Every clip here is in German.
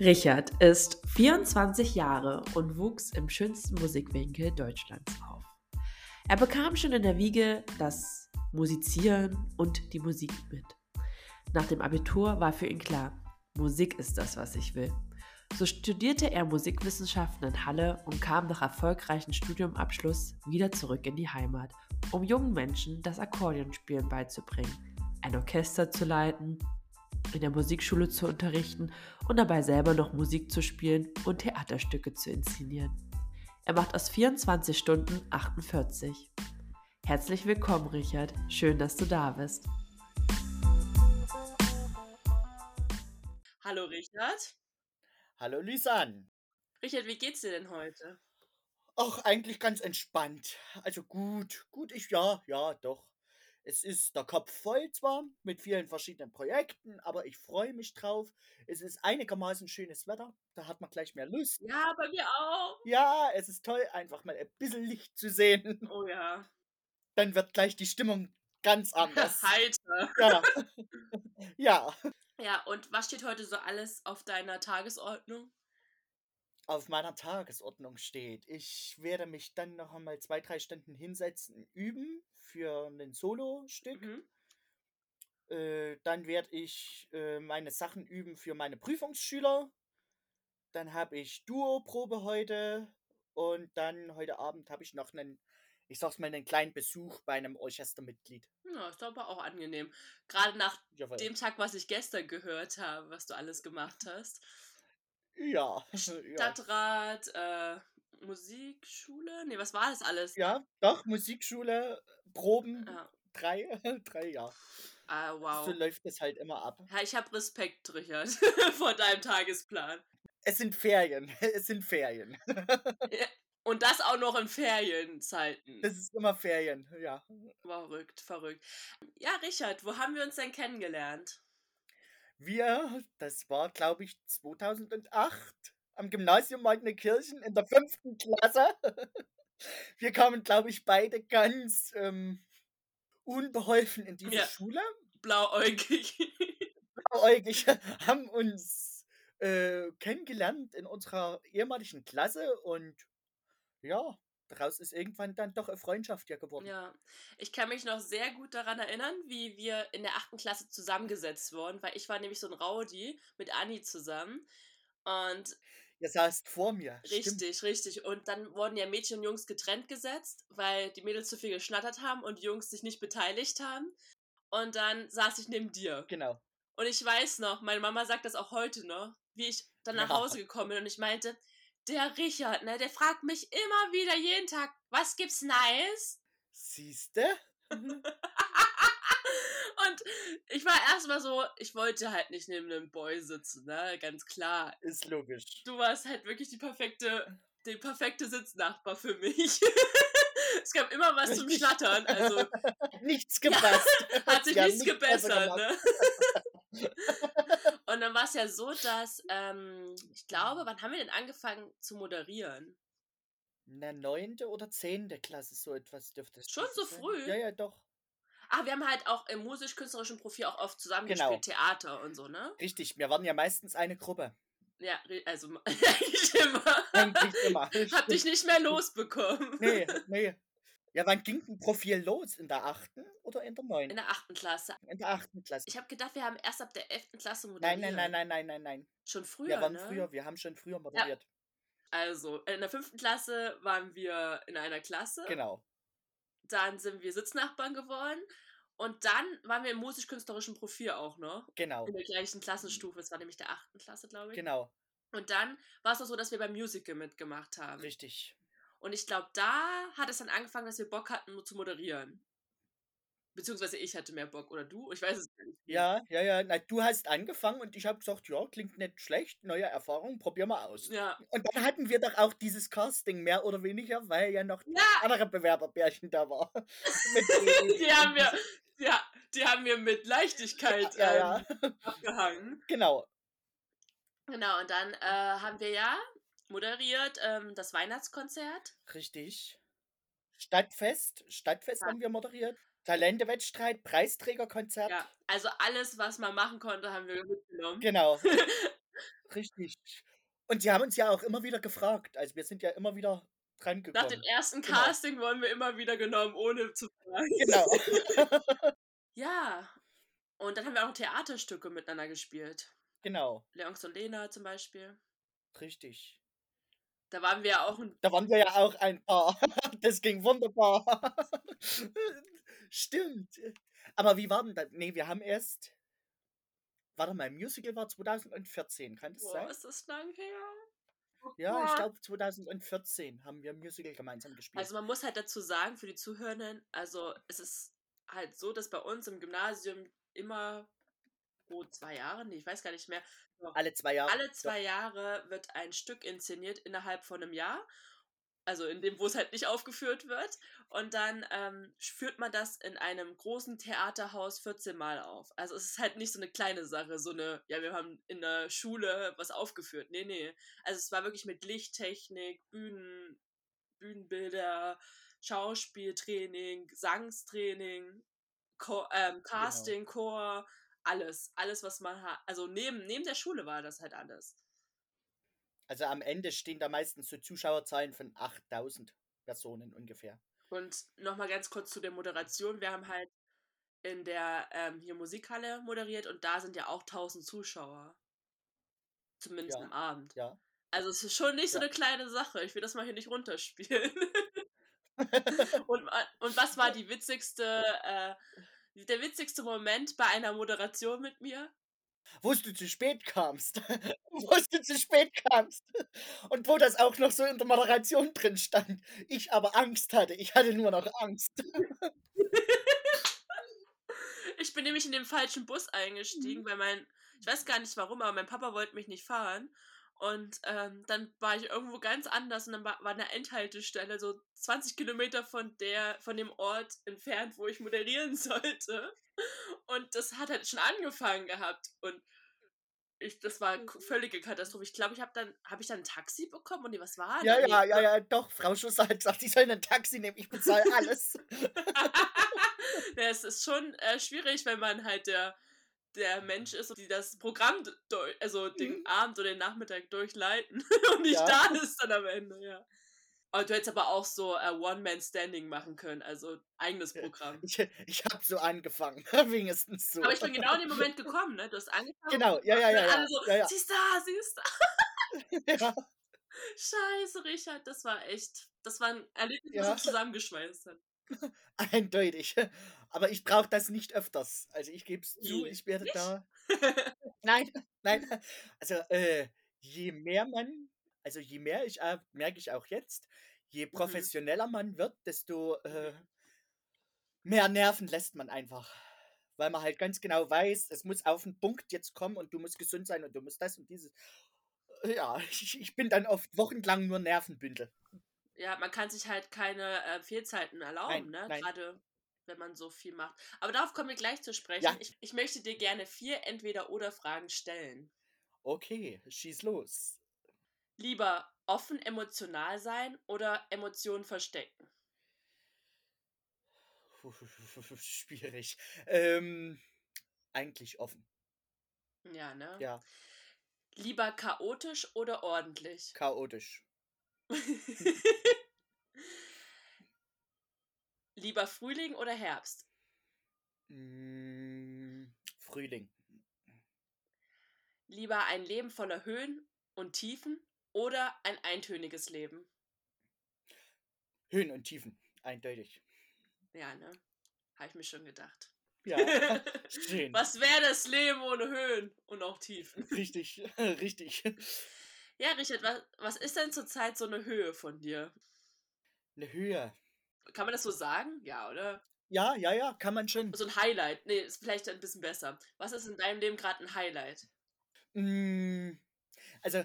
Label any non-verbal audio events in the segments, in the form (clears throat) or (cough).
Richard ist 24 Jahre und wuchs im schönsten Musikwinkel Deutschlands auf. Er bekam schon in der Wiege das Musizieren und die Musik mit. Nach dem Abitur war für ihn klar, Musik ist das, was ich will. So studierte er Musikwissenschaften in Halle und kam nach erfolgreichem Studiumabschluss wieder zurück in die Heimat, um jungen Menschen das Akkordeonspielen beizubringen, ein Orchester zu leiten in der Musikschule zu unterrichten und dabei selber noch Musik zu spielen und Theaterstücke zu inszenieren. Er macht aus 24 Stunden 48. Herzlich willkommen, Richard. Schön, dass du da bist. Hallo, Richard. Hallo, Lisanne. Richard, wie geht's dir denn heute? Ach, eigentlich ganz entspannt. Also gut, gut, ich ja, ja, doch. Es ist der Kopf voll zwar mit vielen verschiedenen Projekten, aber ich freue mich drauf. Es ist einigermaßen schönes Wetter. Da hat man gleich mehr Lust. Ja, bei mir auch. Ja, es ist toll, einfach mal ein bisschen Licht zu sehen. (laughs) Oh ja. Dann wird gleich die Stimmung ganz anders. (laughs) Heiter. Ja. (laughs) ja. Ja, und was steht heute so alles auf deiner Tagesordnung? auf meiner Tagesordnung steht. Ich werde mich dann noch einmal zwei, drei Stunden hinsetzen, üben für ein Solo-Stück. Mhm. Äh, dann werde ich äh, meine Sachen üben für meine Prüfungsschüler. Dann habe ich Duo-Probe heute. Und dann heute Abend habe ich noch einen, ich sag's mal, einen kleinen Besuch bei einem Orchestermitglied. Ja, ist aber auch angenehm. Gerade nach Jawohl. dem Tag, was ich gestern gehört habe, was du alles gemacht hast. Ja. (laughs) Stadtrat, äh, Musikschule? Nee, was war das alles? Ja, doch, Musikschule, Proben, Ja. drei, (laughs) drei, ja. Ah, So wow. läuft es halt immer ab. Ja, ich habe Respekt, Richard, (laughs) vor deinem Tagesplan. Es sind Ferien, (laughs) es sind Ferien. Und das auch noch in Ferienzeiten. Es ist immer Ferien, ja. Verrückt, verrückt. Ja, Richard, wo haben wir uns denn kennengelernt? Wir, das war glaube ich 2008, am Gymnasium Magnenkirchen in der fünften Klasse. Wir kamen glaube ich beide ganz ähm, unbeholfen in diese Ja. Schule. Blauäugig. (laughs) Blauäugig (laughs) haben uns äh, kennengelernt in unserer ehemaligen Klasse und ja, daraus ist irgendwann dann doch eine Freundschaft ja geworden. Ja, ich kann mich noch sehr gut daran erinnern, wie wir in der achten Klasse zusammengesetzt wurden, weil ich war nämlich so ein Rowdy mit Anni zusammen. Und Ihr saßt vor mir. Stimmt. richtig, richtig. Und dann wurden ja Mädchen und Jungs getrennt gesetzt, weil die Mädels zu viel geschnattert haben und die Jungs sich nicht beteiligt haben. Und dann saß ich neben dir. Genau. Und ich weiß noch, meine Mama sagt das auch heute noch, wie ich dann nach Ja. Hause gekommen bin und ich meinte, der Richard, ne, der fragt mich immer wieder jeden Tag, was gibt's Nice? Siehste? (laughs) Und ich war erstmal so, ich wollte halt nicht neben einem Boy sitzen, ne, ganz klar. Ist logisch. Du warst halt wirklich die perfekte, der perfekte Sitznachbar für mich. (laughs) es gab immer was zum Richtig. Schnattern, also (laughs) Nichts gepasst. (laughs) hat sich ja nichts nicht besser gebessert, ne? Und dann war es ja so, dass, ähm, ich glaube, wann haben wir denn angefangen zu moderieren? In der neunte oder zehnte Klasse so etwas dürfte es Schon so sein. früh? Ja, ja, doch. Ah, wir haben halt auch im musisch-künstlerischen Profil auch oft zusammengespielt, Genau. Theater und so, ne? Richtig, wir waren ja meistens eine Gruppe. Ja, also (laughs) eigentlich immer. Eigentlich immer. (laughs) Hab dich nicht mehr losbekommen. Nee, nee. Ja, wann ging ein Profil los? In der achten oder in der In neunten? der achten Klasse. In der achten Klasse. Ich habe gedacht, wir haben erst ab der elften Klasse moderiert. Nein, nein, nein, nein, nein, nein, nein. Schon früher, Wir waren ne? früher, wir haben schon früher moderiert. Also, in der fünften Klasse waren wir in einer Klasse. Genau. Dann sind wir Sitznachbarn geworden. Und dann waren wir im musisch-künstlerischen Profil auch noch. Genau. In der gleichen Klassenstufe. Es war nämlich der achten Klasse, glaube ich. Genau. Und dann war es auch so, dass wir beim Musical mitgemacht haben. Richtig. Und ich glaube, da hat es dann angefangen, dass wir Bock hatten, zu moderieren. Beziehungsweise ich hatte mehr Bock. Oder du? Ich weiß es gar nicht. Ja, ja, ja. Na, du hast angefangen und ich habe gesagt, ja, klingt nicht schlecht, neue Erfahrung, probier mal aus. Ja. Und dann hatten wir doch auch dieses Casting mehr oder weniger, weil ja noch Ja, andere Bewerberbärchen da war. (laughs) (laughs) Die haben wir, (laughs) ja, die haben wir mit Leichtigkeit Ja, ja. Ähm, abgehangen. Genau. Genau, und dann äh, haben wir ja moderiert ähm, das Weihnachtskonzert. Richtig. Stadtfest. Stadtfest Ja. haben wir moderiert. Talentewettstreit, Preisträgerkonzert. Ja, also alles, was man machen konnte, haben wir mitgenommen. Genau. (laughs) Richtig. Und sie haben uns ja auch immer wieder gefragt. Also, wir sind ja immer wieder Nach dem ersten Genau. Casting wurden wir immer wieder genommen, ohne zu fragen. Genau. (laughs) Ja. Und dann haben wir auch Theaterstücke miteinander gespielt. Genau. Leons und Lena zum Beispiel. Richtig. Da waren wir ja auch 'n Da waren wir ja auch ein Paar. (laughs) Das ging wunderbar. Stimmt. Aber wie war denn da ne, wir haben erst warte mal, Musical war 2014, kann das Boah, sein? ist das lang her? Oh Ja, ich glaube 2014 haben wir Musical gemeinsam gespielt. Also, man muss halt dazu sagen, für die Zuhörenden, also, es ist halt so, dass bei uns im Gymnasium immer pro 2 Jahre, ne, ich weiß gar nicht mehr, doch Alle 2 Jahre, alle doch. 2 Jahre wird ein Stück inszeniert innerhalb von 'nem Jahr. Also, in dem, wo es halt nicht aufgeführt wird. Und dann, ähm, führt man das in einem großen Theaterhaus 14 Mal auf. Also, es ist halt nicht so 'ne kleine Sache, so 'ne ja, wir haben in der Schule was aufgeführt. Ne, ne. Also, es war wirklich mit Lichttechnik, Bühnen Bühnenbilder, Schauspieltraining, Gesangstraining, Cho ähm, Genau. Casting, Chor, alles. Alles, was man ha also, neben neben der Schule war das halt alles. Also, am Ende stehen da meistens so Zuschauerzahlen von 8.000 Personen ungefähr. Und noch mal ganz kurz zu der Moderation. Wir haben halt in der, ähm, hier Musikhalle moderiert und da sind ja auch 1.000 Zuschauer. Zumindest Ja, am Abend. ja. Also, es ist schon nicht so Ja. 'ne kleine Sache. Ich will das mal hier nicht runterspielen. (laughs) Und wa und was war die witzigste äh, der witzigste Moment bei einer Moderation mit mir? Wo's du zu spät kamst. (laughs) Wo's du zu spät kamst. Und wo das auch noch so in der Moderation drin stand. Ich aber Angst hatte. Ich hatte nur noch Angst. (laughs) Ich bin nämlich in den falschen Bus Mhm. eingestiegen, weil mein ich weiß gar nicht warum, aber mein Papa wollte mich nicht fahren. Und, ähm, dann war ich irgendwo ganz anders und dann war war 'ne Endhaltestelle so 20 Kilometer von der von dem Ort entfernt, wo ich moderieren (laughs) sollte. Und das hat halt schon angefangen gehabt. Und ich das war k völlige Katastrophe. Ich glaube, ich habe dann habe ich dann 'n Taxi bekommen? Oh ne, was war Ja, ja, ja, ja, doch. Frau Schuster hat gesagt, ich soll 'nen Taxi nehmen. Ich bezahle (laughs) alles. Ja, es ist schon, äh, schwierig, wenn man halt der der Mensch ist, die das Programm also, den Mhm. Abend oder den Nachmittag durchleiten (laughs) und nicht Ja. da ist dann am Ende, ja. Aber du hättest aber auch so, äh, One-Man-Standing machen können, also, eigenes Programm. ich ich habe so angefangen, (laughs) wenigstens so. Aber ich bin genau in dem Moment gekommen, ne? Du hast angefangen Genau, ja, ja, und ja, ja, so: ja, ja. „Sie ist da, sie ist da.“ (laughs) Ja. Scheiße, Richard, das war echt das war 'n Erlebnis, was Ja. uns zusammengeschweißt hat. Eindeutig. Aber ich brauche das nicht öfters. Also, ich gebe es zu, Wie? ich werde Nicht? da (laughs) nein, (laughs) nein. Also, äh, je mehr man also, je mehr ich äh, merke ich auch jetzt, je Mhm. professioneller man wird, desto, äh, mehr Nerven lässt man einfach. Weil man halt ganz genau weiß, es muss auf 'n Punkt jetzt kommen und du musst gesund sein und du musst das und dieses. Äh, ja, (laughs) ich ich bin dann oft wochenlang nur Nervenbündel. Ja, man kann sich halt keine, äh, Fehlzeiten erlauben, Nein, ne? nein. Grade wenn man so viel macht. Aber darauf kommen wir gleich zu sprechen. Ja. Ich ich möchte dir gerne 4 Entweder-Oder-Fragen stellen. Okay, schieß los. Lieber offen emotional sein oder Emotionen verstecken? (laughs) Schwierig. Ähm, eigentlich offen. Ja, ne? Ja. Lieber chaotisch oder ordentlich? Chaotisch. (laughs) Lieber Frühling oder Herbst? Hm, Frühling. Lieber ein Leben voller Höhen und Tiefen oder ein eintöniges Leben? Höhen und Tiefen, eindeutig. Ja, ne? Habe ich mir schon gedacht. Ja, (laughs) schön. Was wäre das Leben ohne Höhen und auch Tiefen? Richtig, (laughs) richtig. Ja, Richard, was, was ist denn zurzeit so eine Höhe von dir? 'Ne Höhe. Kann man das so sagen? Ja, oder? Ja, ja, ja, kann man schon. So ein Highlight. Nee, ist vielleicht ein bisschen besser. Was ist in deinem Leben gerade ein Highlight? Hm, also,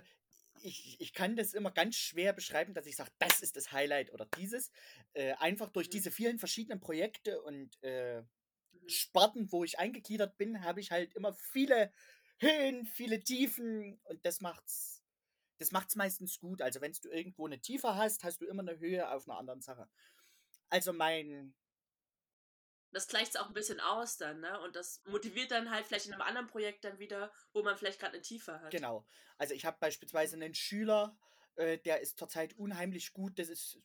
ich ich kann das immer ganz schwer beschreiben, dass ich sage: „Das ist das Highlight“ oder dieses. Äh, einfach durch Mhm. diese vielen verschiedenen Projekte und, äh, Mhm. Sparten, wo ich eingegliedert bin, habe ich halt immer viele Höhen, viele Tiefen und das macht's das macht's meistens gut. Also, wenn's du irgendwo 'ne Tiefe hast, hast du immer 'ne Höhe auf 'ner anderen Sache. Also, mein das gleicht es auch ein bisschen aus dann, ne? Und das motiviert dann halt vielleicht in einem anderen Projekt dann wieder, wo man vielleicht gerade eine Tiefe hat. Genau. Also ich habe beispielsweise einen Schüler, äh, der ist zurzeit unheimlich gut. Das ist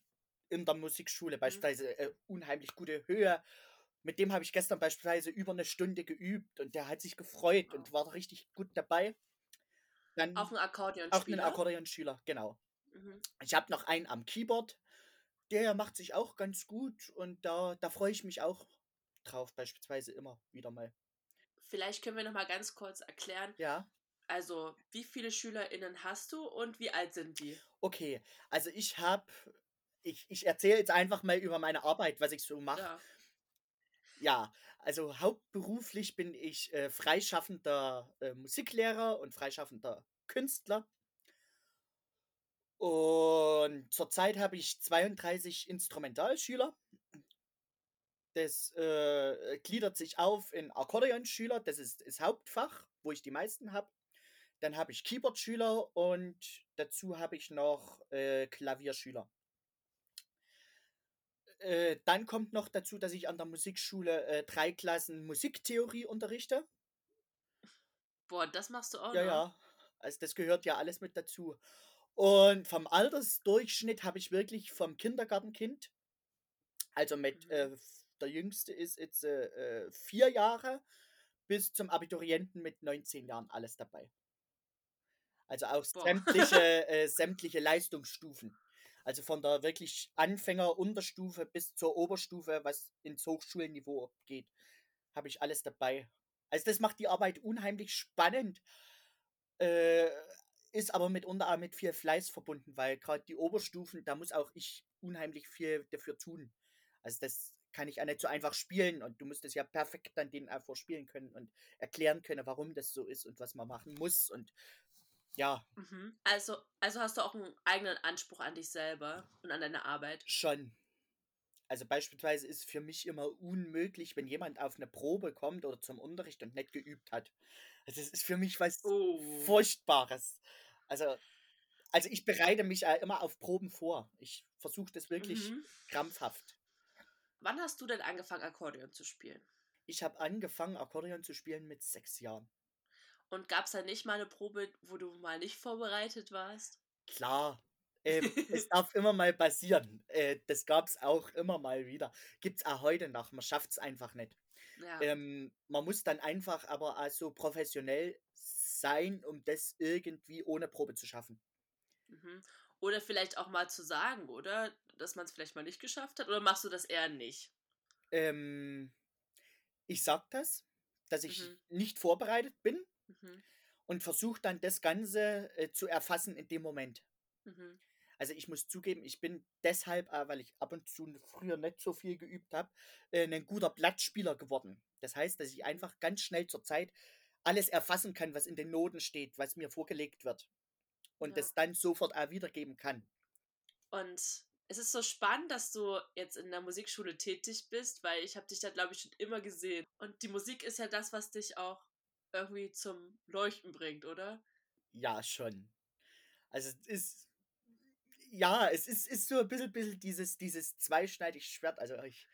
in der Musikschule Mhm. beispielsweise äh, unheimlich gute Höhe. Mit dem habe ich gestern beispielsweise über eine Stunde geübt und der hat sich gefreut und war richtig gut dabei. Dann Auch ein auch einen Akkordeonspieler. Akkordeonschüler, genau. Mhm. Ich habe noch einen am Keyboard, der macht sich auch ganz gut und da, da freue ich mich auch drauf, beispielsweise immer wieder mal. Vielleicht können wir noch mal ganz kurz erklären, Ja, also wie viele SchülerInnen hast du und wie alt sind die? okay. Also ich habe, ich, ich erzähle jetzt einfach mal über meine Arbeit, was ich so mache. Ja. Ja, also hauptberuflich bin ich äh, freischaffender äh, Musiklehrer und freischaffender Künstler. Und zurzeit habe ich 32 Instrumentalschüler. Das äh, gliedert sich auf in Akkordeonschüler, das ist das Hauptfach, wo ich die meisten habe. Dann habe ich Keyboardschüler und dazu habe ich noch äh, Klavierschüler. Äh, dann kommt noch dazu, dass ich an der Musikschule äh, drei Klassen Musiktheorie unterrichte. Boah, das machst du auch Ja, noch? ja. Also das gehört ja alles mit dazu. Und vom Altersdurchschnitt habe ich wirklich vom Kindergartenkind, also mit, Mhm. äh, der jüngste ist jetzt äh, äh, vier Jahre, bis zum Abiturienten mit 19 Jahren alles dabei. Also auch Boah. sämtliche, (laughs) äh, sämtliche Leistungsstufen. Also von der wirklich Anfänger-Unterstufe bis zur Oberstufe, was ins Hochschulniveau geht, habe ich alles dabei. Also das macht die Arbeit unheimlich spannend, äh, ist aber mitunter auch mit viel Fleiß verbunden, weil gerade die Oberstufen, da muss auch ich unheimlich viel dafür tun. Also das kann ich auch nicht so einfach spielen und du musst es ja perfekt dann denen auch vorspielen können und erklären können, warum das so ist und was man machen muss und ja, Mhm. Also, also hast du auch einen eigenen Anspruch an dich selber und an deine Arbeit. Schon. Also beispielsweise ist für mich immer unmöglich, wenn jemand auf eine Probe kommt oder zum Unterricht und nicht geübt hat. Also das ist für mich was Oh. Furchtbares. Also, also ich bereite mich auch immer auf Proben vor. Ich versuche das wirklich Mhm. krampfhaft. Wann hast du denn angefangen, Akkordeon zu spielen? Ich habe angefangen, Akkordeon zu spielen mit sechs Jahren. Und gab es da nicht mal eine Probe, wo du mal nicht vorbereitet warst? Klar. Ähm, es darf immer mal passieren. Äh, das gab es auch immer mal wieder. Gibt es auch heute noch. Man schafft es einfach nicht. Ja. Ähm, man muss dann einfach aber auch so professionell sein, um das irgendwie ohne Probe zu schaffen. Mhm. Oder vielleicht auch mal zu sagen, oder? Dass man es vielleicht mal nicht geschafft hat? Oder machst du das eher nicht? Ähm, ich sag das, dass ich Mhm. nicht vorbereitet bin Mhm. und versuche dann das Ganze äh, zu erfassen in dem Moment. Mhm. Also ich muss zugeben, ich bin deshalb, äh, weil ich ab und zu früher nicht so viel geübt habe, äh, ein guter Blattspieler geworden. Das heißt, dass ich einfach ganz schnell zur Zeit alles erfassen kann, was in den Noten steht, was mir vorgelegt wird. Und Ja. das dann sofort auch wiedergeben kann. Und es ist so spannend, dass du jetzt in der Musikschule tätig bist, weil ich habe dich da, glaube ich, schon immer gesehen. Und die Musik ist ja das, was dich auch irgendwie zum Leuchten bringt, oder? Ja, schon. Also es ist, ja, es ist, ist so ein bisschen, bisschen dieses, dieses zweischneidige Schwert. Also ich,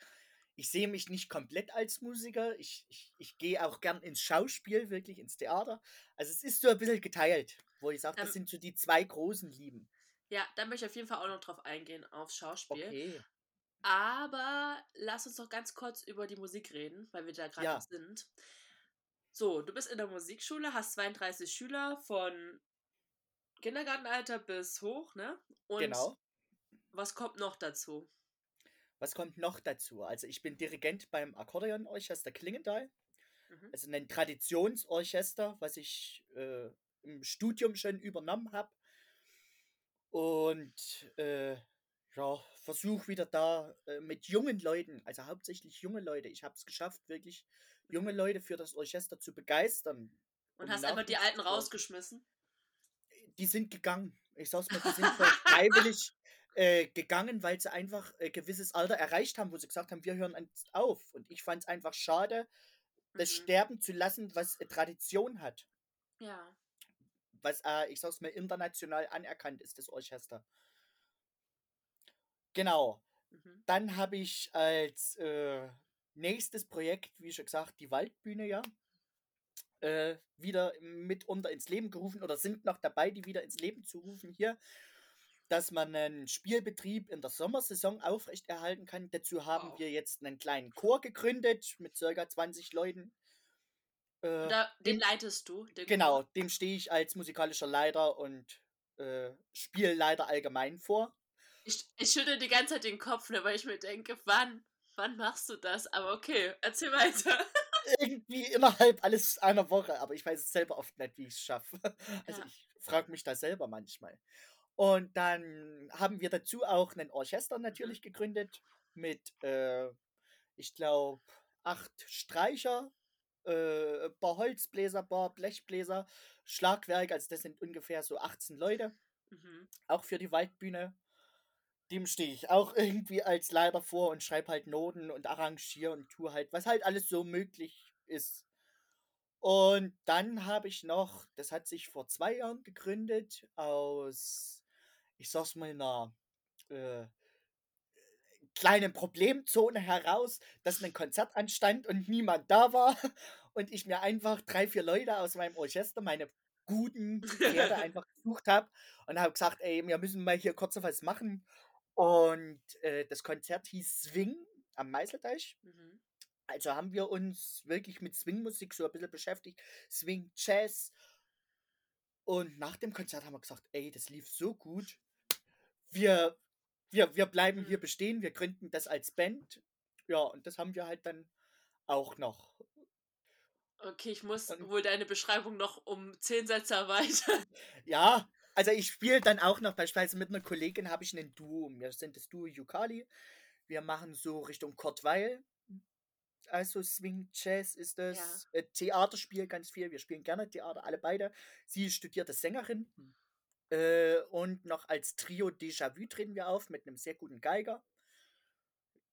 ich sehe mich nicht komplett als Musiker. Ich, ich, ich gehe auch gern ins Schauspiel, wirklich ins Theater. Also es ist so ein bisschen geteilt, wo ich sage, das Ähm, sind so die zwei großen Lieben. Ja, da möchte ich auf jeden Fall auch noch drauf eingehen, aufs Schauspiel. Okay. Aber lass uns doch ganz kurz über die Musik reden, weil wir da gerade Ja. sind. So, du bist in der Musikschule, hast 32 Schüler von Kindergartenalter bis hoch, ne? Und Genau. was kommt noch dazu? Was kommt noch dazu? Also ich bin Dirigent beim Akkordeonorchester Klingenthal. Mhm. Also ein Traditionsorchester, was ich äh, im Studium schon übernommen habe. Und äh, ja, versuche wieder da äh, mit jungen Leuten, also hauptsächlich junge Leute, ich habe es geschafft, wirklich junge Leute für das Orchester zu begeistern. Und um hast einfach die Alten rausgeschmissen? Die sind gegangen. Ich sag's mal, die sind voll freiwillig äh, gegangen, weil sie einfach ein gewisses Alter erreicht haben, wo sie gesagt haben, wir hören jetzt auf. Und ich fand es einfach schade, das Mhm. sterben zu lassen, was eine Tradition hat. Ja. was, äh, ich sag's mal, international anerkannt ist, das Orchester. Genau. Mhm. Dann habe ich als äh, nächstes Projekt, wie schon gesagt, die Waldbühne, ja, äh, wieder mitunter ins Leben gerufen oder sind noch dabei, die wieder ins Leben zu rufen hier, dass man einen Spielbetrieb in der Sommersaison aufrechterhalten kann. Dazu haben Wow. wir jetzt einen kleinen Chor gegründet mit circa 20 Leuten. Äh, Da, den leitest du, den genau, dem stehe ich als musikalischer Leiter und äh, Spielleiter allgemein vor. Ich, ich schüttel die ganze Zeit den Kopf, ne, weil ich mir denke, wann, wann machst du das? Aber okay, erzähl weiter. (laughs) Irgendwie innerhalb alles einer Woche, aber ich weiß es selber oft nicht, wie ich es schaffe. (laughs) Also Ja. ich frage mich da selber manchmal. Und dann haben wir dazu auch ein Orchester Mhm. natürlich gegründet mit, äh, ich glaube, acht Streicher, äh, ein paar Holzbläser, ein paar Blechbläser, Schlagwerk, also das sind ungefähr so 18 Leute, Mhm. auch für die Waldbühne. Dem stehe ich auch (laughs) irgendwie als Leiter vor und schreibe halt Noten und arrangiere und tue halt, was halt alles so möglich ist. Und dann habe ich noch, das hat sich vor zwei Jahren gegründet, aus, ich sag's mal, einer äh, kleinen Problemzone heraus, dass ein Konzert anstand und niemand da war (laughs) und ich mir einfach drei, vier Leute aus meinem Orchester, meine guten Pferde (laughs) einfach gesucht habe und habe gesagt, ey, wir müssen mal hier kurz was machen. Und äh, das Konzert hieß Swing am Meißelteich. Mhm. Also haben wir uns wirklich mit Swingmusik so ein bisschen beschäftigt. Swing Jazz. Und nach dem Konzert haben wir gesagt, ey, das lief so gut. Wir, wir, wir bleiben hier Mhm. bestehen, wir gründen das als Band. Ja, und das haben wir halt dann auch noch. Okay, ich muss Und wohl deine Beschreibung noch um zehn Sätze erweitern. ja, also ich spiele dann auch noch, beispielsweise mit einer Kollegin habe ich ein Duo. Wir sind das Duo Yukali. Wir machen so Richtung Kurt Weil. Also Swing Jazz ist Ja. das. Äh, Theaterspiel ganz viel. Wir spielen gerne Theater, alle beide. Sie studierte Sängerin. Äh, und noch als Trio Déjà-vu treten wir auf mit einem sehr guten Geiger.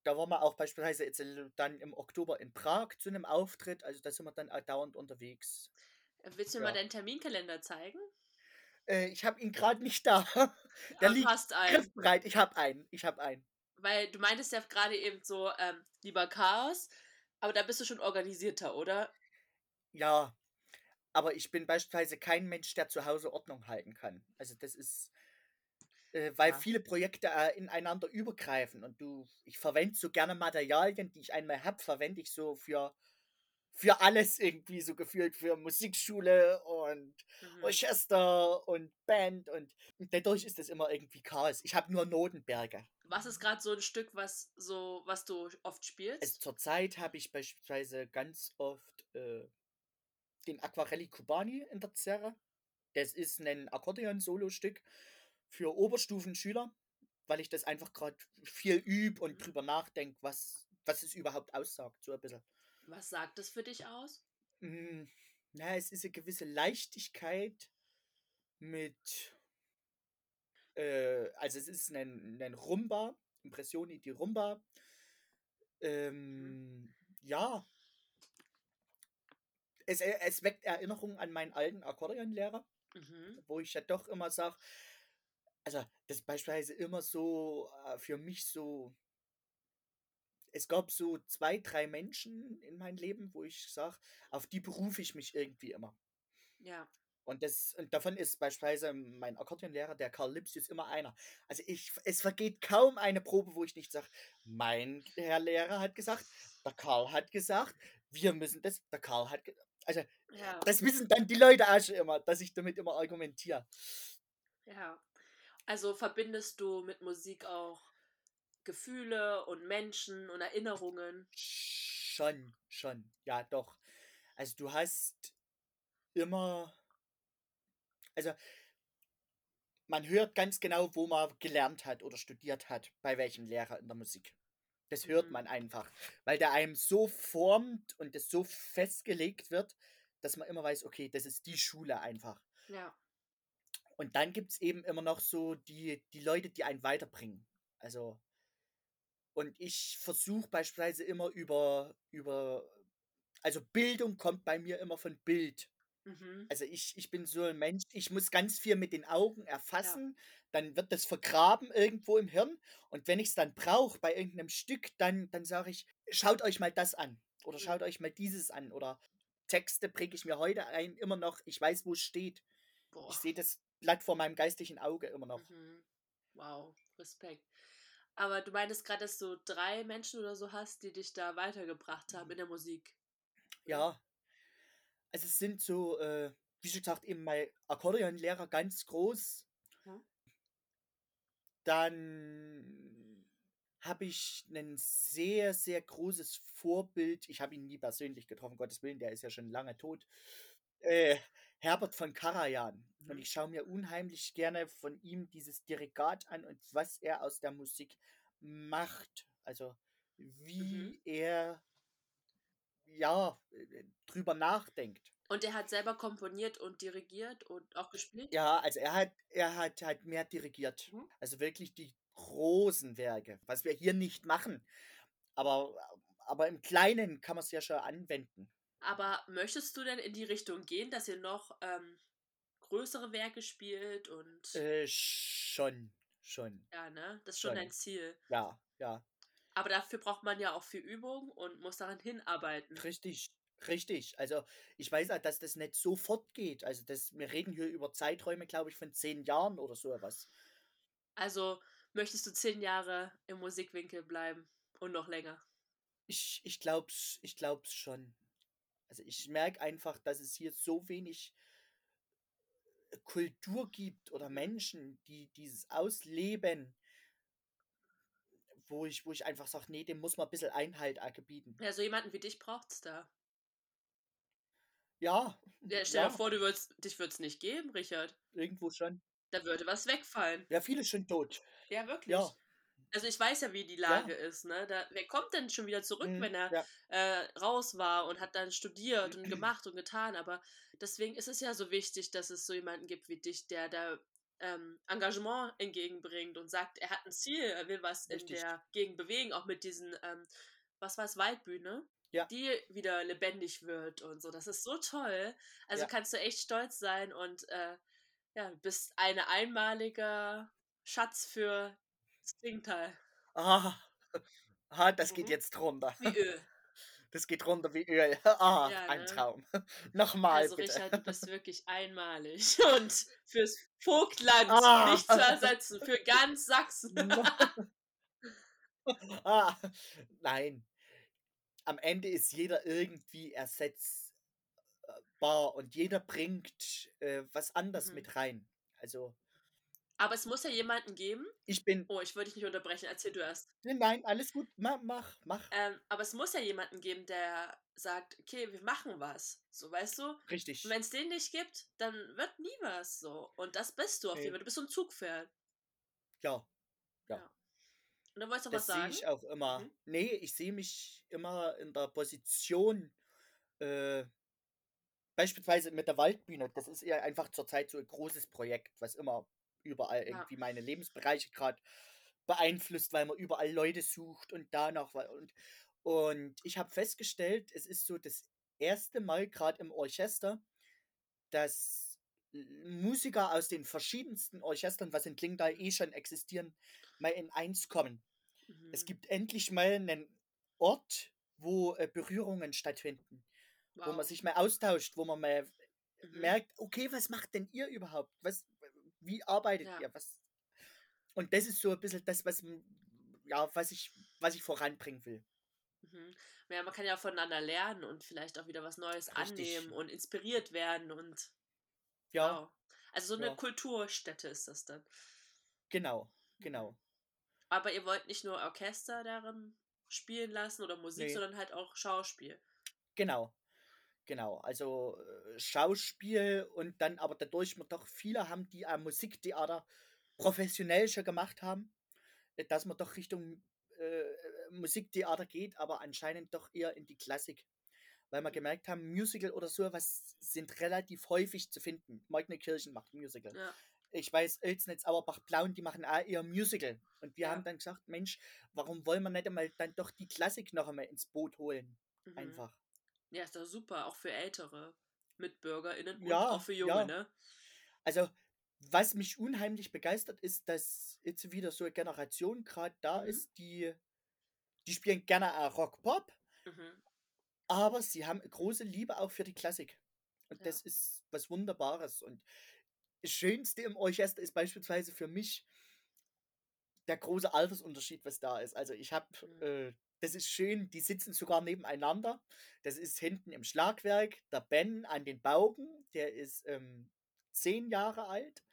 Da waren wir auch beispielsweise jetzt äh, dann im Oktober in Prag zu einem Auftritt. Also da sind wir dann auch dauernd unterwegs. Willst du mir mal Ja. deinen Terminkalender zeigen? Äh, ich habe ihn gerade nicht da. (laughs) Der du liegt hast einen. griffbereit. Ich habe einen. Ich habe einen. Weil du meintest ja gerade eben so, ähm, lieber Chaos, aber da bist du schon organisierter, oder? Ja, aber ich bin beispielsweise kein Mensch, der zu Hause Ordnung halten kann. Also das ist, äh, weil Ja. viele Projekte äh, ineinander übergreifen und du, ich verwende so gerne Materialien, die ich einmal habe, verwende ich so für, für alles irgendwie so gefühlt, für Musikschule und Mhm. Orchester und Band und, dadurch ist das immer irgendwie Chaos. Ich habe nur Notenberge. Was ist gerade so ein Stück, was so, was du oft Also spielst? zurzeit habe ich beispielsweise ganz oft äh, den Aquarelli Cubani in der Zerre. Das ist ein Akkordeon-Solo-Stück für Oberstufenschüler, weil ich das einfach gerade viel übe und Mhm. drüber nachdenke, was, was es überhaupt aussagt, so ein bisschen. Was sagt das für dich aus? Mm, Na, es ist eine gewisse Leichtigkeit mit, äh, also es ist ein, ein Rumba, Impressioni di Rumba. Mhm. Ähm, ja, es, äh, es weckt Erinnerungen an meinen alten Akkordeonlehrer, Mhm. wo ich ja doch immer sage, also das ist beispielsweise immer so äh, für mich so, es gab so zwei, drei Menschen in meinem Leben, wo ich sage, auf die berufe ich mich irgendwie immer. Ja. Und, das, und davon ist beispielsweise mein Akkordeonlehrer, der Karl Lipsius, immer einer. Also ich, es vergeht kaum eine Probe, wo ich nicht sage, mein Herr Lehrer hat gesagt, der Karl hat gesagt, wir müssen das, der Karl hat gesagt. Also Ja. das wissen dann die Leute auch schon immer, dass ich damit immer argumentiere. Ja. Also verbindest du mit Musik auch Gefühle und Menschen und Erinnerungen? Schon, schon, ja doch. Also du hast immer, also man hört ganz genau, wo man gelernt hat oder studiert hat, bei welchem Lehrer in der Musik. Das hört Mhm. man einfach, weil der einem so formt und es so festgelegt wird, dass man immer weiß, okay, das ist die Schule einfach. Ja. Und dann gibt es eben immer noch so die, die Leute, die einen weiterbringen. Also, und ich versuche beispielsweise immer über, über, also Bildung kommt bei mir immer von Bild. Mhm. Also ich, ich bin so ein Mensch, ich muss ganz viel mit den Augen erfassen, dann wird das vergraben irgendwo im Hirn und wenn ich es dann brauche bei irgendeinem Stück, dann, dann sage ich, schaut euch mal das an oder Mhm. schaut euch mal dieses an oder Texte präge ich mir heute ein, immer noch, ich weiß, wo es steht. Boah. Ich sehe das Blatt vor meinem geistlichen Auge immer noch. Mhm. Wow, Respekt. Aber du meintest gerade, dass du drei Menschen oder so hast, die dich da weitergebracht haben in der Musik. Ja. Also es sind so, äh, wie schon gesagt, eben mein Akkordeonlehrer ganz groß. Mhm. Dann habe ich ein sehr, sehr großes Vorbild. Ich habe ihn nie persönlich getroffen, Gottes Willen, der ist ja schon lange tot. Äh, Herbert von Karajan. Und Mhm. ich schaue mir unheimlich gerne von ihm dieses Dirigat an und was er aus der Musik macht. Also wie Mhm. er ja äh, drüber nachdenkt. Und er hat selber komponiert und dirigiert und auch gespielt? Ja, also er hat, er hat halt mehr dirigiert. Mhm. Also wirklich die großen Werke, was wir hier nicht machen. Aber, aber im Kleinen kann man es ja schon anwenden. Aber möchtest du denn in die Richtung gehen, dass ihr noch ähm, größere Werke spielt und Äh, schon, schon. ja, ne? Das ist schon schon. dein Ziel. Ja, ja. Aber dafür braucht man ja auch viel Übung und muss daran hinarbeiten. Richtig, richtig. Also ich weiß halt, dass das nicht sofort geht. Also das, wir reden hier über Zeiträume, glaube ich, von zehn Jahren oder so etwas. Also möchtest du zehn Jahre im Musikwinkel bleiben und noch länger? Ich, ich glaub's, ich glaub's schon. Also ich merke einfach, dass es hier so wenig Kultur gibt oder Menschen, die dieses ausleben, wo ich, wo ich einfach sage, nee, dem muss man ein bisschen Einhalt gebieten. Ja, so jemanden wie dich braucht's da. Ja, Ja, stell ja, dir vor, du würdest, dich würde es nicht geben, Richard. irgendwo schon. Da würde was wegfallen. Ja, viele sind tot. Ja, wirklich. Ja, Also ich weiß ja, wie die ja, Lage ist, ne? Da, wer kommt denn schon wieder zurück, mhm, wenn er ja, äh, raus war und hat dann studiert und (clears throat) gemacht und getan? Aber deswegen ist es ja so wichtig, dass es so jemanden gibt wie dich, der da ähm, Engagement entgegenbringt und sagt, er hat ein Ziel, er will was in richtig. der Gegend bewegen, auch mit diesen, ähm, was war es, Waldbühne, Ja, die wieder lebendig wird und so. Das ist so toll. Also ja. kannst du echt stolz sein und äh, ja, du bist eine einmalige Schatz für das Gegenteil. Ah, (laughs) ah, das geht Mhm. jetzt runter. Wie Öl. Das geht runter wie Öl. (laughs) Ah, Ja, ein ne? Traum. (laughs) Nochmal Also bitte. Richard, du bist wirklich einmalig (laughs) und fürs Vogtland Ah, nicht zu ersetzen, für ganz Sachsen. ah, nein. Am Ende ist jeder irgendwie ersetzbar und jeder bringt äh, was anderes Mhm. mit rein. Also Aber es muss ja jemanden geben. ich bin, Oh, ich würde dich nicht unterbrechen, erzähl du erst. nein, alles gut, mach, mach, mach. Ähm, aber es muss ja jemanden geben, der sagt, okay, wir machen was. So, weißt du? Und Richtig. wenn es den nicht gibt, dann wird nie was so. Und das bist du auf jeden. Fall. Du bist so ein Zugpferd. Ja, ja. Ja. Und du wolltest noch was Das sehe sagen? ich auch immer. Mhm. Nee, ich sehe mich immer in der Position, äh, beispielsweise mit der Waldbühne. Das ist ja einfach zurzeit so ein großes Projekt, was immer überall Ja. irgendwie meine Lebensbereiche gerade beeinflusst, weil man überall Leute sucht und danach. Und, und ich habe festgestellt, es ist so das erste Mal gerade im Orchester, dass Musiker aus den verschiedensten Orchestern, was in Klingtal eh schon existieren, mal in eins kommen. Es Mhm. gibt endlich mal einen Ort, wo äh, Berührungen stattfinden, wo man Wow. sich mal austauscht, wo man mal Mhm. merkt, okay, was macht denn ihr überhaupt? Was, wie arbeitet Ja. ihr? Was? Und das ist so ein bisschen das, was, ja, was, ich, was ich voranbringen will. Mhm. Ja, man kann ja voneinander lernen und vielleicht auch wieder was Neues Richtig. annehmen und inspiriert werden und Ja, wow. Also so eine ja, Kulturstätte ist das dann. genau, Mhm. genau. Aber ihr wollt nicht nur Orchester darin spielen lassen oder Musik, Nee, sondern halt auch Schauspiel. genau, genau. Also äh, Schauspiel und dann aber dadurch wir doch viele haben, die am Musiktheater professionell schon gemacht haben, äh, dass man doch Richtung äh, Musiktheater geht, aber anscheinend doch eher in die Klassik. Weil wir gemerkt haben, Musical oder sowas sind relativ häufig zu finden. Kirchen macht Musical. Ja, Ich weiß, Oelsnitz, Auerbach, Plauen, die machen auch eher Musical. Und wir haben ja. dann gesagt, Mensch, warum wollen wir nicht einmal dann doch die Klassik noch einmal ins Boot holen? Mhm. Einfach. Ja, ist doch super, auch für ältere MitbürgerInnen und auch Ja, für junge, ja. ne? Also, was mich unheimlich begeistert, ist, dass jetzt wieder so eine Generation gerade da Mhm. ist, die die spielen gerne Rock-Pop, Mhm. aber sie haben große Liebe auch für die Klassik. Und Ja. das ist was Wunderbares. Und das Schönste im Orchester ist beispielsweise für mich der große Altersunterschied, was da ist. Also ich habe, Mhm. äh, das ist schön, die sitzen sogar nebeneinander. Das ist hinten im Schlagwerk der Ben an den Baugen, der ist ähm, zehn Jahre alt.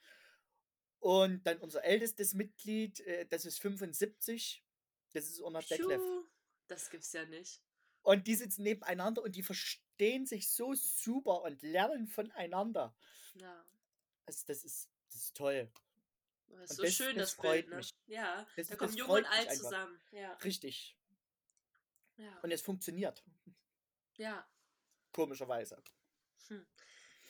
Und dann unser ältestes Mitglied, äh, das ist 75. Das ist unser Detlef. Das gibt's ja nicht. Und die sitzen nebeneinander und die verstehen sich so super und lernen voneinander. Ja. Also das ist, das ist toll. Das ist Und so das- schön, das das, freut Bild, ne? mich. Ja, Das- da kommen Jung und Alt zusammen. Ja. Richtig. Ja. Und es funktioniert. ja. Komischerweise. Hm.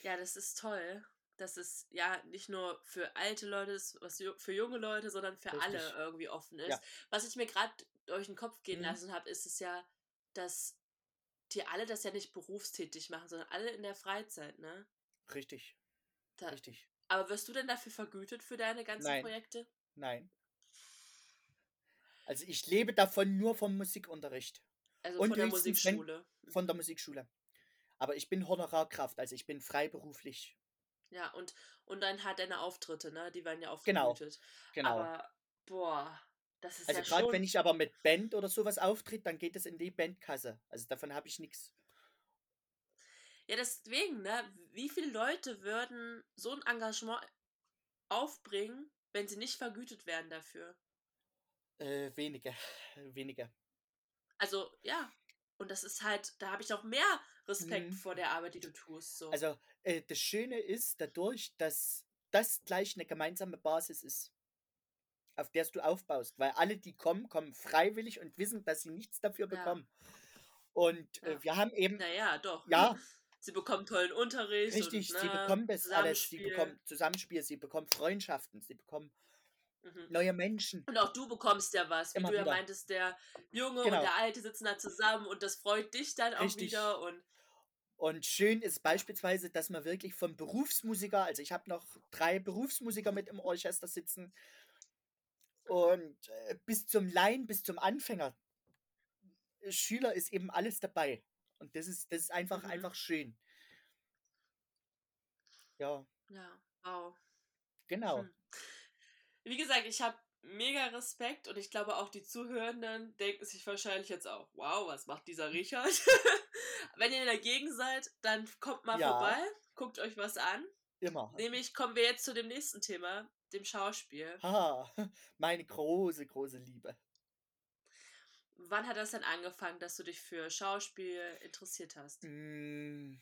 Ja, das ist toll. Das ist ja nicht nur für alte Leute, ist was für junge Leute, sondern für alle Richtig. irgendwie offen ist. Ja. Was ich mir gerade durch den Kopf gehen Mhm. lassen habe, ist es ja, dass die alle das ja nicht berufstätig machen, sondern alle in der Freizeit, ne? Richtig. Da, Richtig. aber wirst du denn dafür vergütet für deine ganzen Nein. Projekte? Nein. Also ich lebe davon nur vom Musikunterricht. Also Und von der höchstens, wenn- Musikschule. Von der Musikschule. Aber ich bin Honorarkraft, also ich bin freiberuflich. Ja, und, und dann hat deine Auftritte, ne? Die werden ja auch Genau, vergütet. Genau. Aber, boah, das ist also ja gerade schon. wenn ich aber mit Band oder sowas auftritt, dann geht es in die Bandkasse. Also davon habe ich nichts. Ja, deswegen, ne? Wie viele Leute würden so ein Engagement aufbringen, wenn sie nicht vergütet werden dafür? Äh, wenige. Wenige. Also, ja. Und das ist halt, da habe ich auch mehr Respekt Mhm. vor der Arbeit, die du tust. So. Also äh, das Schöne ist dadurch, dass das gleich eine gemeinsame Basis ist, auf der du aufbaust. Weil alle, die kommen, kommen freiwillig und wissen, dass sie nichts dafür Ja. bekommen. Und äh, Ja. wir haben eben, naja, doch. ja, (laughs) Sie bekommen tollen Unterricht. richtig, und, sie ne, bekommen das alles. Sie bekommen Zusammenspiel, sie bekommen Freundschaften, sie bekommen Mhm. neue Menschen. Und auch du bekommst ja was, wie Immer du ja wieder. meintest, der Junge Genau. und der Alte sitzen da zusammen und das freut dich dann auch Richtig. wieder und Und schön ist beispielsweise, dass man wirklich vom Berufsmusiker, also ich habe noch drei Berufsmusiker mit im Orchester sitzen und äh, bis zum Laien, bis zum Anfänger, äh, Schüler ist eben alles dabei. Und das ist, das ist einfach, Mhm. einfach schön. Ja, ja, wow. genau. Hm. Wie gesagt, ich habe mega Respekt und ich glaube auch die Zuhörenden denken sich wahrscheinlich jetzt auch, wow, was macht dieser Richard? (laughs) Wenn ihr dagegen seid, dann kommt mal Ja. vorbei, guckt euch was an. Immer. Nämlich kommen wir jetzt zu dem nächsten Thema, dem Schauspiel. Haha, (laughs) meine große, große Liebe. Wann hat das denn angefangen, dass du dich für Schauspiel interessiert hast? Mm,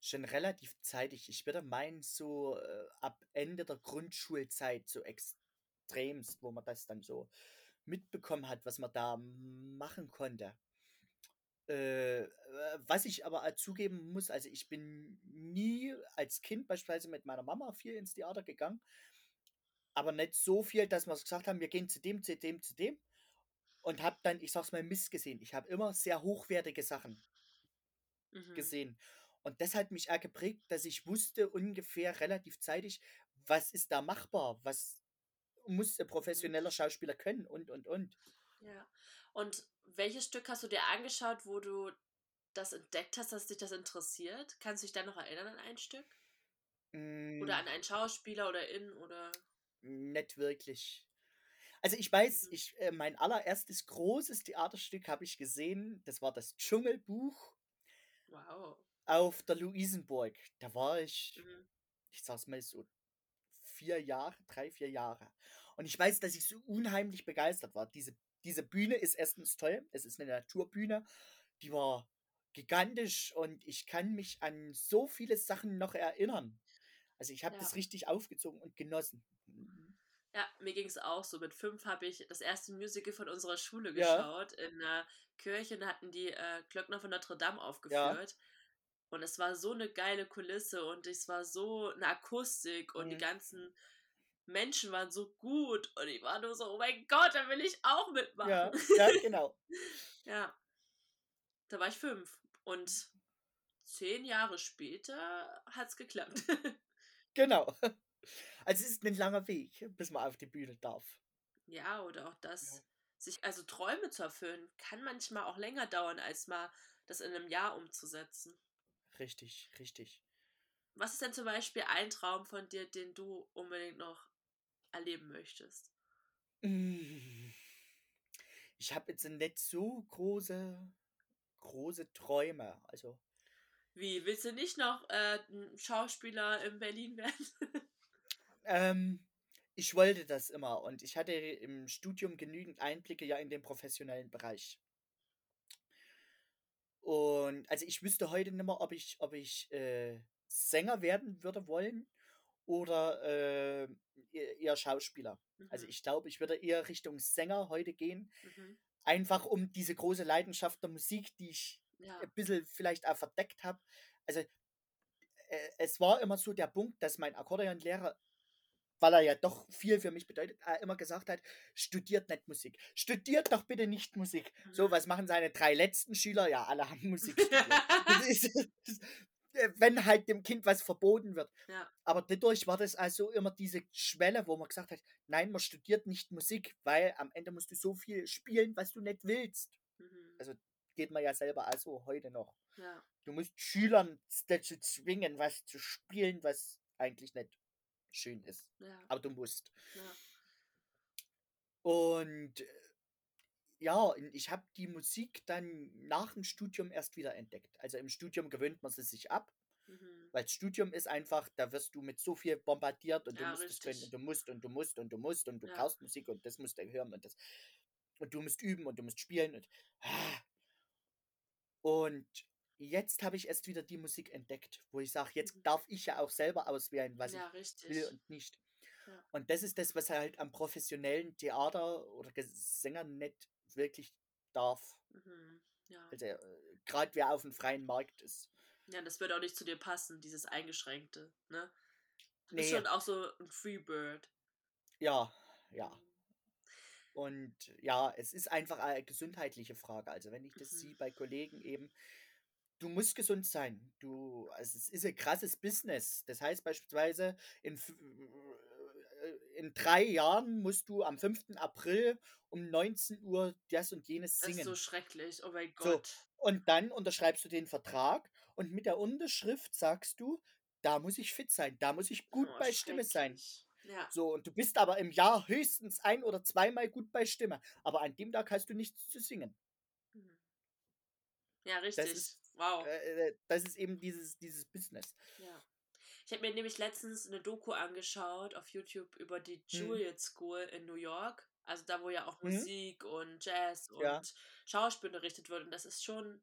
schon relativ zeitig. Ich würde meinen, so äh, ab Ende der Grundschulzeit, so extremst, wo man das dann so mitbekommen hat, was man da machen konnte. Äh, äh, was ich aber zugeben muss, also ich bin nie als Kind beispielsweise mit meiner Mama viel ins Theater gegangen, aber nicht so viel, dass wir gesagt haben, wir gehen zu dem, zu dem, zu dem und habe dann, ich sag's mal, Mist gesehen. Ich habe immer sehr hochwertige Sachen Mhm. gesehen. Und das hat mich auch geprägt, dass ich wusste ungefähr relativ zeitig, was ist da machbar, was muss ein professioneller Schauspieler können und, und, und. Ja. Und welches Stück hast du dir angeschaut, wo du das entdeckt hast, dass dich das interessiert? Kannst du dich da noch erinnern an ein Stück? Oder Mm, an einen Schauspieler oder in oder. nicht wirklich. Also ich weiß, Mhm. ich, äh, mein allererstes großes Theaterstück habe ich gesehen, das war das Dschungelbuch Wow. auf der Luisenburg. Da war ich, Mhm. ich sag's mal so, vier Jahre, drei, vier Jahre. Und ich weiß, dass ich so unheimlich begeistert war. Diese, diese Bühne ist erstens toll. Es ist eine Naturbühne. Die war gigantisch und ich kann mich an so viele Sachen noch erinnern. Also ich habe Ja. das richtig aufgezogen und genossen. Ja, mir ging es auch so. Mit fünf habe ich das erste Musical von unserer Schule Ja. geschaut. In einer Kirche da hatten die äh, Glöckner von Notre Dame aufgeführt. Und es war so eine geile Kulisse und es war so eine Akustik und die Mhm. ganzen Menschen waren so gut und ich war nur so, oh mein Gott, da will ich auch mitmachen. Ja, ja, (laughs) genau. Ja. Da war ich fünf. Und zehn Jahre später hat es geklappt. Genau. (laughs) (laughs) Also es ist ein langer Weg, bis man auf die Bühne darf. ja, oder auch das, sich, also Träume zu erfüllen, kann manchmal auch länger dauern, als mal das in einem Jahr umzusetzen. Richtig, richtig. Was ist denn zum Beispiel ein Traum von dir, den du unbedingt noch erleben möchtest? Mm. Ich habe jetzt nicht so große, große Träume. Also, Wie, willst du nicht noch äh, Schauspieler in Berlin (laughs) werden? ähm, ich wollte das immer und ich hatte im Studium genügend Einblicke ja in den professionellen Bereich. Und also ich wüsste heute nicht mehr, ob ich, ob ich äh, Sänger werden würde wollen oder äh, eher Schauspieler. Also mhm. ich glaube, ich würde eher Richtung Sänger heute gehen, Mhm. einfach um diese große Leidenschaft der Musik, die ich Ja. ein bisschen vielleicht auch verdeckt habe. Also äh, es war immer so der Punkt, dass mein Akkordeonlehrer, weil er ja doch viel für mich bedeutet, äh, immer gesagt hat, studiert nicht Musik. Studiert doch bitte nicht Musik. So, Mhm. was machen seine drei letzten Schüler? Ja, alle haben Musik (laughs) studiert. Das ist, das, äh, wenn halt dem Kind was verboten wird. ja. Aber dadurch war das also immer diese Schwelle, wo man gesagt hat, nein, man studiert nicht Musik, weil am Ende musst du so viel spielen, was du nicht willst. Mhm. Also geht man ja selber also heute noch. ja. Du musst Schülern dazu zwingen, was zu spielen, was eigentlich nicht schön ist. Ja. Aber du musst. Ja. Und äh, ja, ich habe die Musik dann nach dem Studium erst wieder entdeckt. Also im Studium gewöhnt man sie sich ab, Mhm. weil Studium ist einfach, da wirst du mit so viel bombardiert und du Ja, musst es können richtig. und du musst und du musst und du musst und du Ja. brauchst Musik und das musst du hören und das und du musst üben und du musst spielen und ah. und jetzt habe ich erst wieder die Musik entdeckt, wo ich sage, jetzt Mhm. darf ich ja auch selber auswählen, was Ja, ich will richtig. und nicht. Ja. Und das ist das, was halt am professionellen Theater oder Sänger nicht wirklich darf. Mhm. Ja. Also äh, gerade wer auf dem freien Markt ist. ja, das wird auch nicht zu dir passen, dieses Eingeschränkte, ne? Du bist Nee, schon auch so ein Freebird. ja, ja. Mhm. Und ja, es ist einfach eine gesundheitliche Frage. Also wenn ich das Mhm. sehe bei Kollegen eben, du musst gesund sein. Du, also es ist ein krasses Business. Das heißt beispielsweise, in, äh, in drei Jahren musst du am 5. April um 19 Uhr das und jenes Das ist so singen. schrecklich. Oh mein So, Gott. und dann unterschreibst du den Vertrag und mit der Unterschrift sagst du, da muss ich fit sein, da muss ich gut Oh, bei Stimme sein. Ja. So, und du bist aber im Jahr höchstens ein oder zweimal gut bei Stimme. Aber an dem Tag hast du nichts zu singen. Mhm. Ja, Das richtig. ist, Wow. äh, äh, das ist eben dieses, dieses Business. Ja. Ich habe mir nämlich letztens eine Doku angeschaut auf YouTube über die Hm, Juilliard School in New York. Also da, wo ja auch hm, Musik und Jazz ja, und Schauspiel unterrichtet wird. Und das ist schon,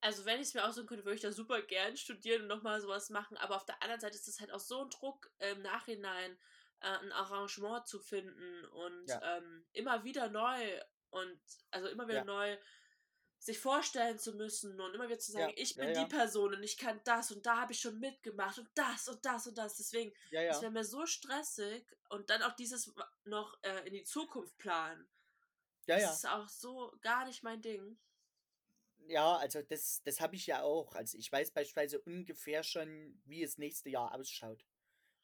also wenn ich es mir aussuchen könnte, würde ich da super gern studieren und nochmal sowas machen. Aber auf der anderen Seite ist es halt auch so ein Druck im Nachhinein, äh, ein Arrangement zu finden und ja, ähm, immer wieder neu und also immer wieder ja, neu sich vorstellen zu müssen und immer wieder zu sagen, ja, ich ja, bin die ja, Person und ich kann das und da habe ich schon mitgemacht und das und das und das. Deswegen, ja, das ja, wäre mir so stressig und dann auch dieses noch äh, in die Zukunft planen. ja, Das ja. ist auch so gar nicht mein Ding. Ja, also das, das habe ich ja auch. Also ich weiß beispielsweise ungefähr schon, wie es nächste Jahr ausschaut.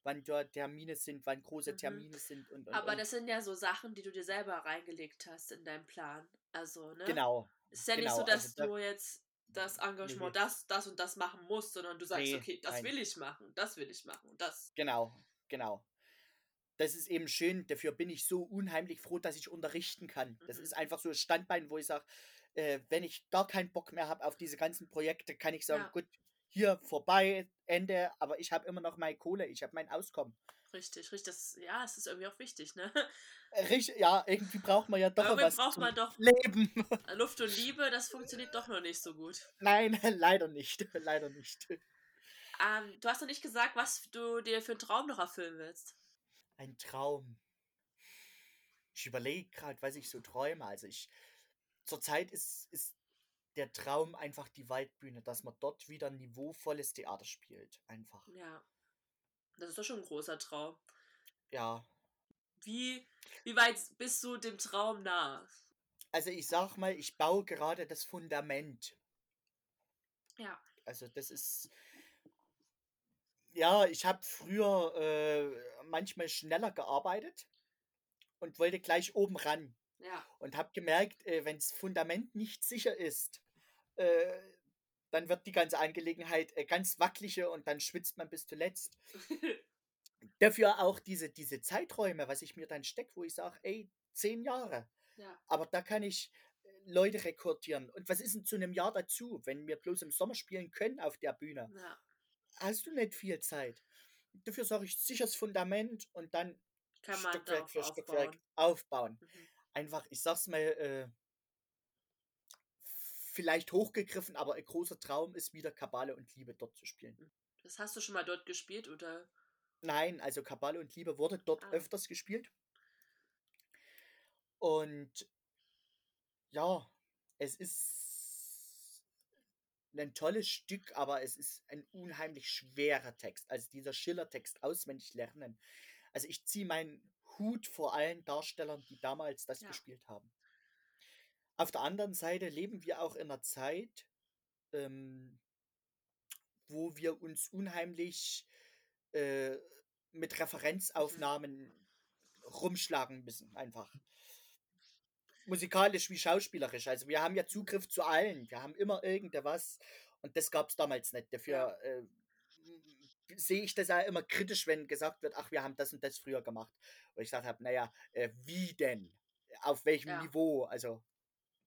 Wann dort Termine sind, wann große Mhm. Termine sind und, und, Aber und. das sind ja so Sachen, die du dir selber reingelegt hast in deinen Plan. Also, ne? Genau, ist ja nicht so, genau. Also dass da, du jetzt das nee, Engagement das, das und das machen musst, sondern du sagst, nee, okay, das nein. will ich machen, das will ich machen und das. Genau, genau. Das ist eben schön. Dafür bin ich so unheimlich froh, dass ich unterrichten kann. Das Mhm. ist einfach so ein Standbein, wo ich sage, äh, wenn ich gar keinen Bock mehr habe auf diese ganzen Projekte, kann ich sagen, Ja, gut, hier vorbei, Ende, aber ich habe immer noch meine Kohle, ich habe mein Auskommen. Richtig, richtig. Das, ja, es ist irgendwie auch wichtig, ne? Äh, Richtig, ja, irgendwie braucht man ja doch Irgendwie was braucht man doch Leben. Luft und Liebe, das funktioniert doch noch nicht so gut. Nein, (laughs) leider nicht. (laughs) Leider nicht. Ähm, du hast noch nicht gesagt, was du dir für einen Traum noch erfüllen willst. Ein Traum. Ich überlege gerade, was ich so träume. Also ich, zurzeit ist, ist der Traum einfach die Waldbühne, dass man dort wieder ein niveauvolles Theater spielt. Einfach. Ja, das ist doch schon ein großer Traum. Ja. Wie, wie weit bist du dem Traum nah? Also ich sag mal, ich baue gerade das Fundament. Ja. Also das ist. Ja, ich habe früher äh, manchmal schneller gearbeitet und wollte gleich oben ran. Ja. Und habe gemerkt, äh, wenn das Fundament nicht sicher ist, äh, dann wird die ganze Angelegenheit äh, ganz wackelige und dann schwitzt man bis zuletzt. (laughs) Dafür auch diese, diese Zeiträume, was ich mir dann stecke, wo ich sage, ey, zehn Jahre. ja. Aber da kann ich äh, Leute rekrutieren. Und was ist denn zu einem Jahr dazu, wenn wir bloß im Sommer spielen können auf der Bühne? Ja. Hast du nicht viel Zeit. Dafür sage ich sicheres Fundament und dann Kann Stückwerk für Stückwerk aufbauen. aufbauen. Mhm. Einfach, ich sag's mal, äh, vielleicht hochgegriffen, aber ein großer Traum ist wieder Kabale und Liebe dort zu spielen. Das hast du schon mal dort gespielt, oder? Nein, also Kabale und Liebe wurde dort Ah. öfters gespielt. Und ja, es ist ein tolles Stück, aber es ist ein unheimlich schwerer Text. Also dieser Schiller-Text auswendig lernen. Also ich ziehe meinen Hut vor allen Darstellern, die damals das Ja. gespielt haben. Auf der anderen Seite leben wir auch in einer Zeit, ähm, wo wir uns unheimlich äh, mit Referenzaufnahmen rumschlagen müssen, einfach. Musikalisch wie schauspielerisch. Also wir haben ja Zugriff zu allen. Wir haben immer irgendetwas. Und das gab es damals nicht. Dafür äh, sehe ich das auch immer kritisch, wenn gesagt wird, ach, wir haben das und das früher gemacht. Und ich gesagt habe, naja, äh, wie denn? Auf welchem Ja. Niveau? Also,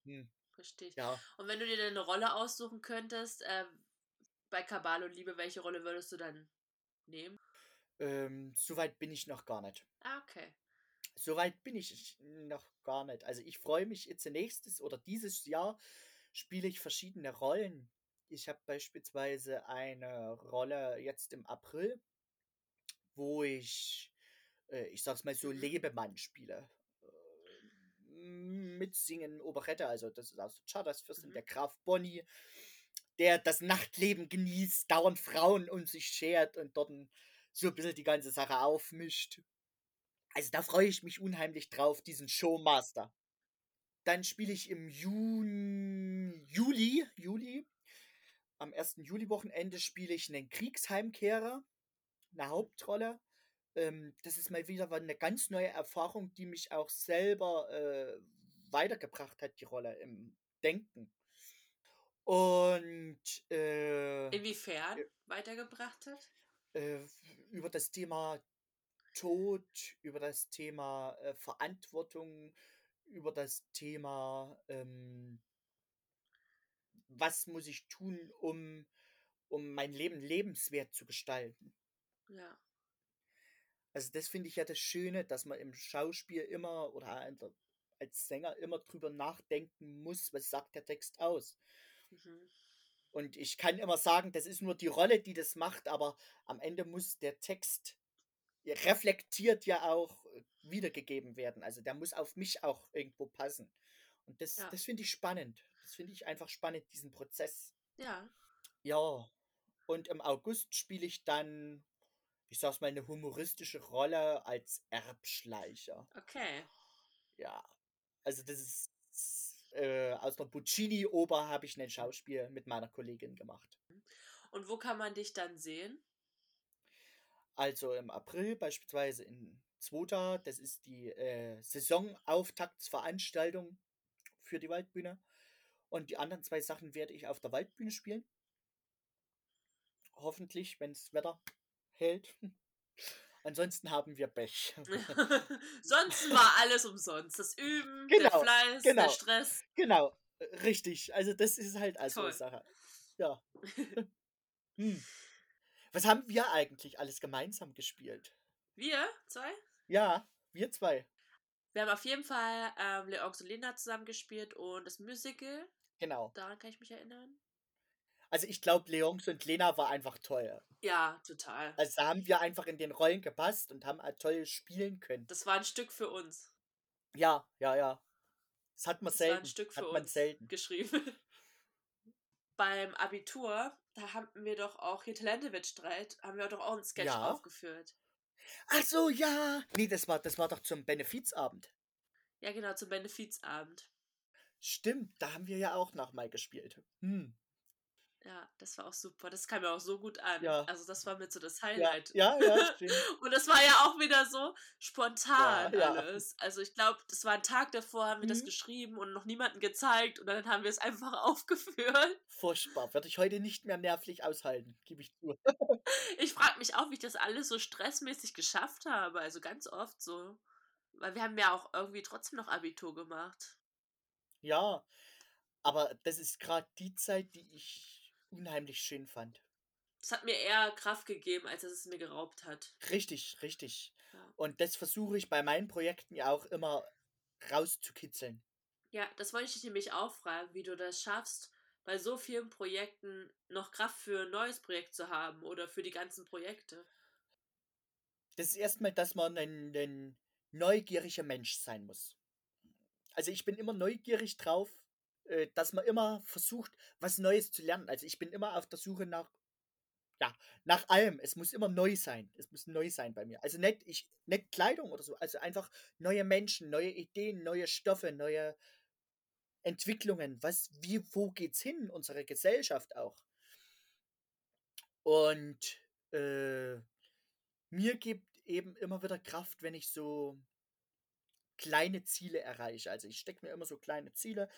hm, Richtig. ja. Und wenn du dir dann eine Rolle aussuchen könntest, äh, bei Kabal und Liebe, welche Rolle würdest du dann nehmen? Ähm, Soweit bin ich noch gar nicht. Ah, okay. Soweit bin ich noch gar nicht. Also ich freue mich jetzt nächstes oder dieses Jahr spiele ich verschiedene Rollen. Ich habe beispielsweise eine Rolle jetzt im April, wo ich, äh, ich sag's mal so, Mhm. Lebemann spiele. Mitsingen, Operette, also das ist aus der Chartersfürstin, Mhm. der Graf Bonny, der das Nachtleben genießt, dauernd Frauen um sich schert und dort so ein bisschen die ganze Sache aufmischt. Also da freue ich mich unheimlich drauf, diesen Showmaster. Dann spiele ich im Juni, Juli, Juli, am 1. Juli-Wochenende spiele ich einen Kriegsheimkehrer, eine Hauptrolle. Ähm, das ist mal wieder eine ganz neue Erfahrung, die mich auch selber äh, weitergebracht hat, die Rolle im Denken. Und äh, Inwiefern weitergebracht hat? äh, über das Thema Tod, über das Thema äh, Verantwortung, über das Thema, ähm, was muss ich tun, um, um mein Leben lebenswert zu gestalten. Ja. Also das finde ich ja das Schöne, dass man im Schauspiel immer oder als Sänger immer drüber nachdenken muss, was sagt der Text aus. Mhm. Und ich kann immer sagen, das ist nur die Rolle, die das macht, aber am Ende muss der Text reflektiert ja auch äh, wiedergegeben werden. Also der muss auf mich auch irgendwo passen. Und das, Ja. das finde ich spannend. Das finde ich einfach spannend, diesen Prozess. Ja. Ja. Und im August spiele ich dann, ich sag's mal, eine humoristische Rolle als Erbschleicher. Okay. Ja. Also das ist äh, aus der Puccini-Oper habe ich ein Schauspiel mit meiner Kollegin gemacht. Und wo kann man dich dann sehen? Also im April beispielsweise in Zwota, das ist die äh, Saisonauftaktsveranstaltung für die Waldbühne. Und die anderen zwei Sachen werde ich auf der Waldbühne spielen. Hoffentlich, wenn das Wetter hält. Ansonsten haben wir Pech. (laughs) Sonst war alles umsonst. Das Üben, der Genau, Fleiß, genau. der Stress. genau, äh, richtig. Also das ist halt also eine Toll. Sache. Ja. (laughs) hm. Was haben wir eigentlich alles gemeinsam gespielt? Wir zwei? Ja, wir zwei. Wir haben auf jeden Fall ähm, Leonx und Lena zusammen gespielt und das Musical. Genau. Daran kann ich mich erinnern. Also ich glaube, Leons und Lena war einfach toll. Ja, total. Also da haben wir einfach in den Rollen gepasst und haben halt toll spielen können. Das war ein Stück für uns. Ja, ja, ja. Das hat man Das war selten. ein Stück für hat man uns selten. geschrieben. (laughs) Beim Abitur, da haben wir doch auch hier Talentewettstreit, haben wir doch auch einen Sketch Ja. aufgeführt. Ach so, ja. Nee, das war, das war doch zum Benefizabend. Ja, genau, zum Benefizabend. Stimmt, da haben wir ja auch nochmal gespielt. Hm. Ja, das war auch super. Das kam mir auch so gut an. Ja. Also das war mit so das Ja, Highlight. ja, ja, (laughs) stimmt. Und das war ja auch wieder so spontan Ja, ja. alles. Also ich glaube, das war ein Tag davor, haben wir das Mhm. geschrieben und noch niemanden gezeigt und dann haben wir es einfach (laughs) aufgeführt. Furchtbar. Würde ich heute nicht mehr nervlich aushalten, gebe ich zu. Ich frage mich auch, wie ich das alles so stressmäßig geschafft habe. Also ganz oft so. Weil wir haben ja auch irgendwie trotzdem noch Abitur gemacht. Ja, aber das ist gerade die Zeit, die ich unheimlich schön fand. Das hat mir eher Kraft gegeben, als dass es mir geraubt hat. Richtig, richtig. Ja. Und das versuche ich bei meinen Projekten ja auch immer rauszukitzeln. Ja, das wollte ich dich nämlich auch fragen, wie du das schaffst, bei so vielen Projekten noch Kraft für ein neues Projekt zu haben oder für die ganzen Projekte. Das ist erstmal, dass man ein, ein neugieriger Mensch sein muss. Also ich bin immer neugierig drauf, äh, dass man immer versucht, was Neues zu lernen. Also ich bin immer auf der Suche nach, ja, nach allem. Es muss immer neu sein. Es muss neu sein bei mir. Also nicht, ich, nicht Kleidung oder so, also einfach neue Menschen, neue Ideen, neue Stoffe, neue Entwicklungen. Was, wie, wo geht's hin? Unsere Gesellschaft auch. Und äh, mir gibt eben immer wieder Kraft, wenn ich so kleine Ziele erreiche. Also ich stecke mir immer so kleine Ziele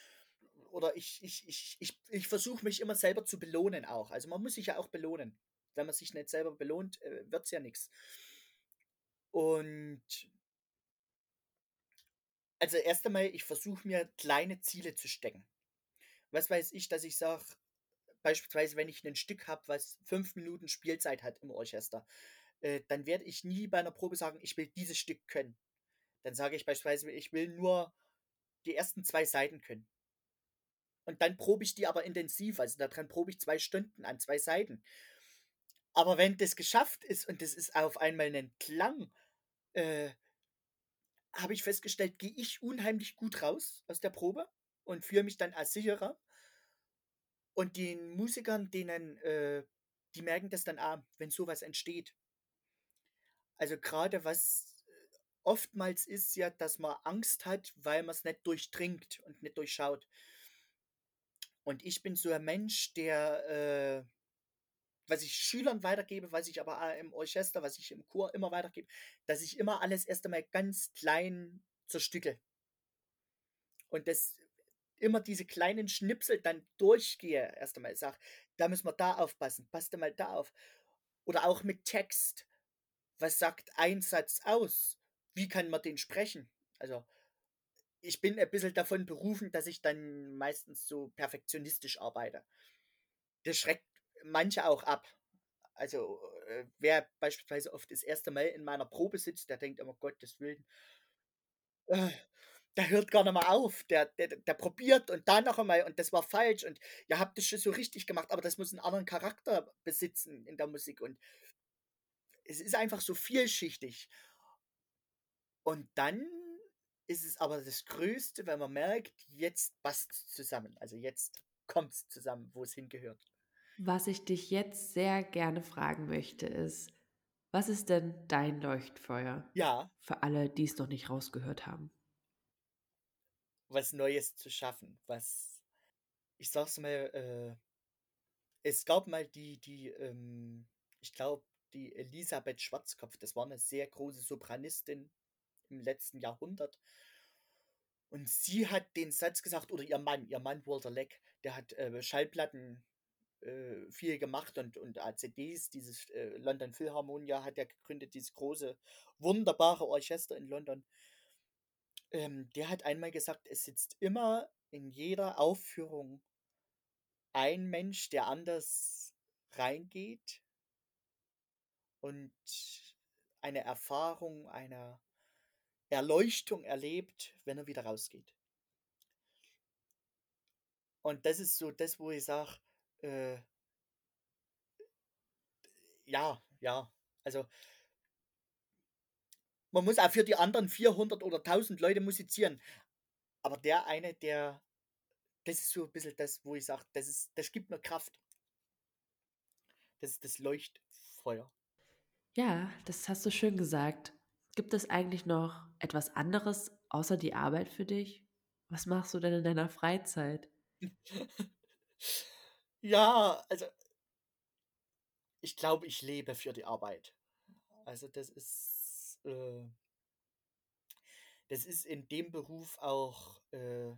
oder ich, ich, ich, ich, ich versuche mich immer selber zu belohnen auch. Also man muss sich ja auch belohnen. Wenn man sich nicht selber belohnt, äh, wird es ja nichts. Und also erst einmal, ich versuche mir kleine Ziele zu stecken. Was weiß ich, dass ich sage, beispielsweise, wenn ich ein Stück habe, was fünf Minuten Spielzeit hat im Orchester, äh, dann werde ich nie bei einer Probe sagen, ich will dieses Stück können. Dann sage ich beispielsweise, ich will nur die ersten zwei Seiten können. Und dann probe ich die aber intensiv, also daran probe ich zwei Stunden an zwei Seiten. Aber wenn das geschafft ist und das ist auf einmal ein Klang, äh, habe ich festgestellt, gehe ich unheimlich gut raus aus der Probe und fühle mich dann als sicherer. Und den Musikern, denen, äh, die merken das dann auch, wenn sowas entsteht. Also gerade was äh, oftmals ist ja, dass man Angst hat, weil man es nicht durchdringt und nicht durchschaut. Und ich bin so ein Mensch, der, äh, was ich Schülern weitergebe, was ich aber im Orchester, was ich im Chor immer weitergebe, dass ich immer alles erst einmal ganz klein zerstücke. Und das immer diese kleinen Schnipsel dann durchgehe, erst einmal sag, da müssen wir da aufpassen, passt mal da auf. Oder auch mit Text. Was sagt ein Satz aus? Wie kann man den sprechen? Also, ich bin ein bisschen davon berufen, dass ich dann meistens so perfektionistisch arbeite. Das schreckt manche auch ab. Also, äh, wer beispielsweise oft das erste Mal in meiner Probe sitzt, der denkt immer, Gottes Willen, äh, der hört gar nicht mehr auf. Der, der, der probiert und dann noch einmal und das war falsch und ihr habt das schon so richtig gemacht, aber das muss einen anderen Charakter besitzen in der Musik und es ist einfach so vielschichtig. Und dann ist es aber das Größte, wenn man merkt, jetzt passt es zusammen. Also jetzt kommt es zusammen, wo es hingehört. Was ich dich jetzt sehr gerne fragen möchte, ist, was ist denn dein Leuchtfeuer Ja, für alle, die es noch nicht rausgehört haben? was Neues zu schaffen. Was, ich sag's mal, äh, es gab mal die, die, ähm, ich glaube, die Elisabeth Schwarzkopf, das war eine sehr große Sopranistin im letzten Jahrhundert. Und sie hat den Satz gesagt, oder ihr Mann, ihr Mann Walter Leck, der hat äh, Schallplatten äh, viel gemacht und, und ACDs, dieses äh, London Philharmonia hat er gegründet, dieses große, wunderbare Orchester in London. Ähm, der hat einmal gesagt, es sitzt immer in jeder Aufführung ein Mensch, der anders reingeht und eine Erfahrung, eine Erleuchtung erlebt, wenn er wieder rausgeht. Und das ist so das, wo ich sage, äh, ja, ja, also man muss auch für die anderen 400 oder 1000 Leute musizieren. Aber der eine, der, das ist so ein bisschen das, wo ich sage, das, ist, das gibt mir Kraft. Das ist das Leuchtfeuer. Ja, das hast du schön gesagt. Gibt es eigentlich noch etwas anderes außer die Arbeit für dich? Was machst du denn in deiner Freizeit? (laughs) Ja, also ich glaube, ich lebe für die Arbeit. Also das ist, äh das ist in dem Beruf auch, äh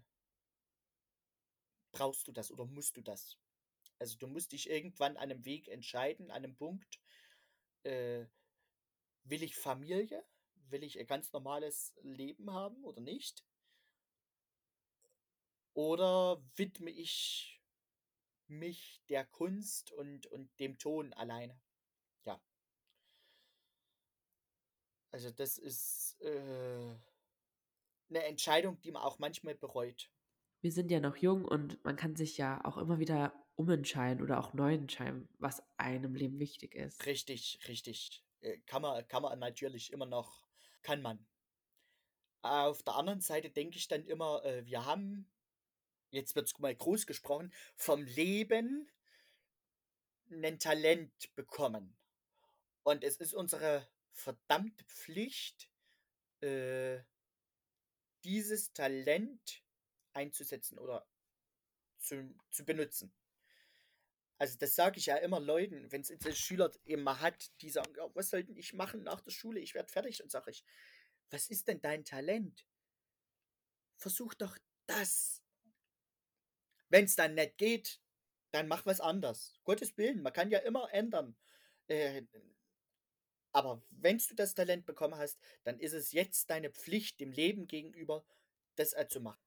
brauchst du das oder musst du das. Also, du musst dich irgendwann an 'nem Weg entscheiden, an 'nem Punkt, äh, will ich Familie? Will ich ein ganz normales Leben haben oder nicht? Oder widme ich mich der Kunst und und dem Ton alleine? Ja. Also, das ist, äh 'ne Entscheidung, die man auch manchmal bereut. Wir sind ja noch jung und man kann sich ja auch immer wieder umentscheiden oder auch neu entscheiden, was einem Leben wichtig ist. Richtig, richtig. Äh, kann man kann man natürlich immer noch kann man. Auf der anderen Seite denke ich dann immer, äh, wir haben jetzt wird's mal groß gesprochen, vom Leben 'nen Talent bekommen. Und es ist unsere verdammte Pflicht, äh dieses Talent einzusetzen oder zu zu benutzen. Also, das sage ich ja immer Leuten, wenn's jetzt 'n Schüler eben mal hat, die sagen: „Ja, was soll denn ich machen nach der Schule? Ich werde fertig.“ Dann sage ich: „Was ist denn dein Talent?“ Versuch doch das. Wenn's dann nicht geht, dann mach was anders. Gottes Willen, man kann ja immer ändern. Äh, aber wenn's du das Talent bekommen hast, dann ist es jetzt deine Pflicht dem Leben gegenüber, das, zu machen.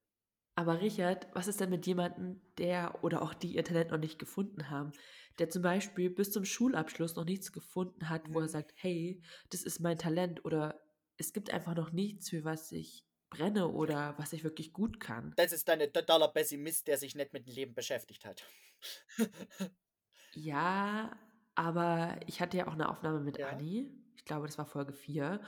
Aber Richard, was ist denn mit jemandem, der oder auch die ihr Talent noch nicht gefunden haben, der zum Beispiel bis zum Schulabschluss noch nichts gefunden hat, wo er Mhm. sagt: „Hey, das ist mein Talent“ oder „es gibt einfach noch nichts, für was ich brenne oder was ich wirklich gut kann?“ Das ist 'n totaler Pessimist, der sich nicht mit dem Leben beschäftigt hat. Ja, aber ich hatte ja auch 'ne Aufnahme mit Ja. Anni. Ich glaube, das war Folge 4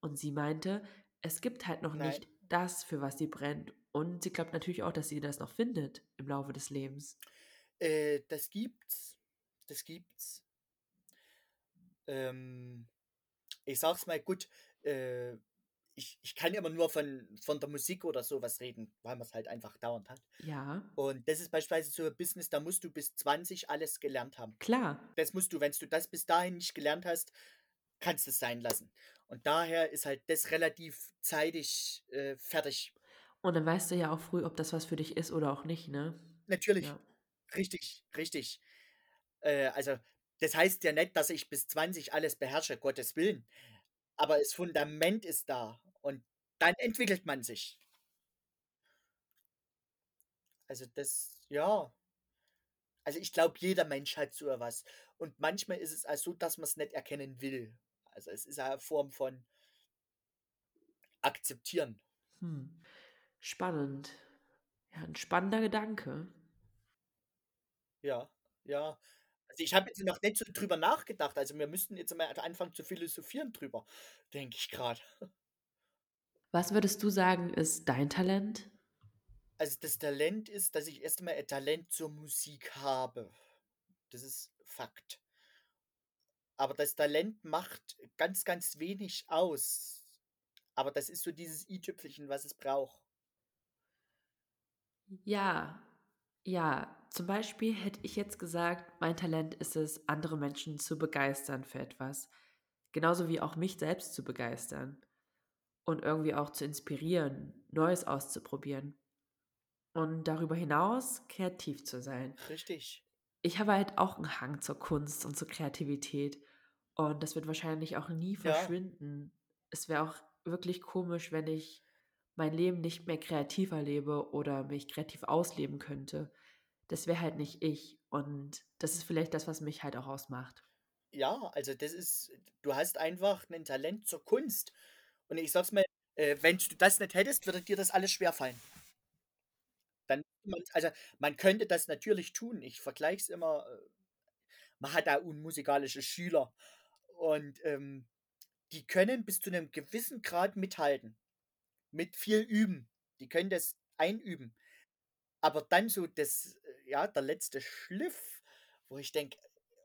und sie meinte, es gibt halt noch Nein. nicht das, für was sie brennt. Und sie glaubt natürlich auch, dass sie das noch findet im Laufe des Lebens. Äh, das gibt's. Das gibt's. Ähm, ich sage es mal, gut, äh, ich ich kann immer nur von von der Musik oder so was reden, weil man's halt einfach dauernd hat. Ja. Und das ist beispielsweise so 'n Business, da musst du bis 20 alles gelernt haben. Klar. Das musst du wenn's du das bis dahin nicht gelernt hast, kannst du's sein lassen. Und daher ist halt das relativ zeitig, äh, fertig. Und dann weißt du ja auch früh, ob das was für dich ist oder auch nicht, ne? Natürlich. Ja. Richtig, richtig. Äh, also, das heißt ja nicht, dass ich bis 20 alles beherrsche, Gottes Willen. Aber das Fundament ist da und dann entwickelt man sich. Also, das ja. Also, ich glaube, jeder Mensch hat so was. Und manchmal ist es auch so, dass man's nicht erkennen will. Also, es ist auch 'ne Form von akzeptieren. Hm, spannend. Ja, 'n spannender Gedanke. Ja, ja. Also, ich habe jetzt noch nicht so drüber nachgedacht. Also, wir müssten jetzt mal anfangen zu philosophieren drüber, denke ich grad. Was würdest du sagen, ist dein Talent? Also, das Talent ist, dass ich erst einmal ein Talent zur Musik habe. Das ist Fakt. Aber das Talent macht ganz, ganz wenig aus. Aber das ist so dieses i-Tüpfelchen, was es braucht. Ja, ja. Zum Beispiel hätte ich jetzt gesagt, mein Talent ist es, andere Menschen zu begeistern für etwas. Genauso wie auch mich selbst zu begeistern und irgendwie auch zu inspirieren, Neues auszuprobieren. Und darüber hinaus kreativ zu sein. Richtig. Ich habe halt auch 'n Hang zur Kunst und zur Kreativität und das wird wahrscheinlich auch nie Ja. verschwinden. Es wäre auch wirklich komisch, wenn ich mein Leben nicht mehr kreativ erlebe oder mich kreativ ausleben könnte. Das wäre halt nicht ich und das ist vielleicht das, was mich halt auch ausmacht. Ja, also, das ist du hast einfach 'nen Talent zur Kunst. Und ich sage es mal, äh, wenn du das nicht hättest, würde dir das alles schwerfallen. Dann also, man könnte das natürlich tun. Ich vergleiche es immer, äh man hat da unmusikalische Schüler und, ähm, die können bis zu 'nem gewissen Grad mithalten, mit viel Üben. Die können das einüben. Aber dann so das ja, der letzte Schliff, wo ich denke: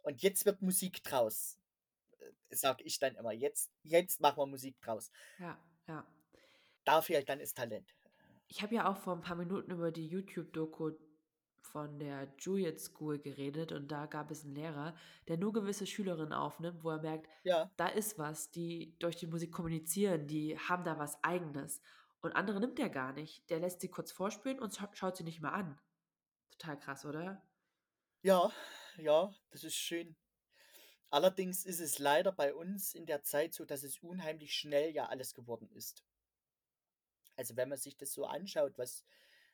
„Und jetzt wird Musik draus“, äh, sage ich dann immer: „Jetzt jetzt machen wir Musik draus.“ Ja, ja. Da fehlt dann das Talent. Ich habe ja auch vor 'n paar Minuten über die YouTube-Doku von der Juliet School geredet und da gab es einen Lehrer, der nur gewisse Schülerinnen aufnimmt, wo er merkt, Ja. da ist was, die durch die Musik kommunizieren, die haben da was Eigenes. Und andere nimmt er gar nicht. Der lässt sie kurz vorspielen und scha- schaut sie nicht mehr an. Total krass, oder? Ja, ja, das ist schön. Allerdings ist es leider bei uns in der Zeit so, dass es unheimlich schnell ja alles geworden ist. Also wenn man sich das so anschaut, was,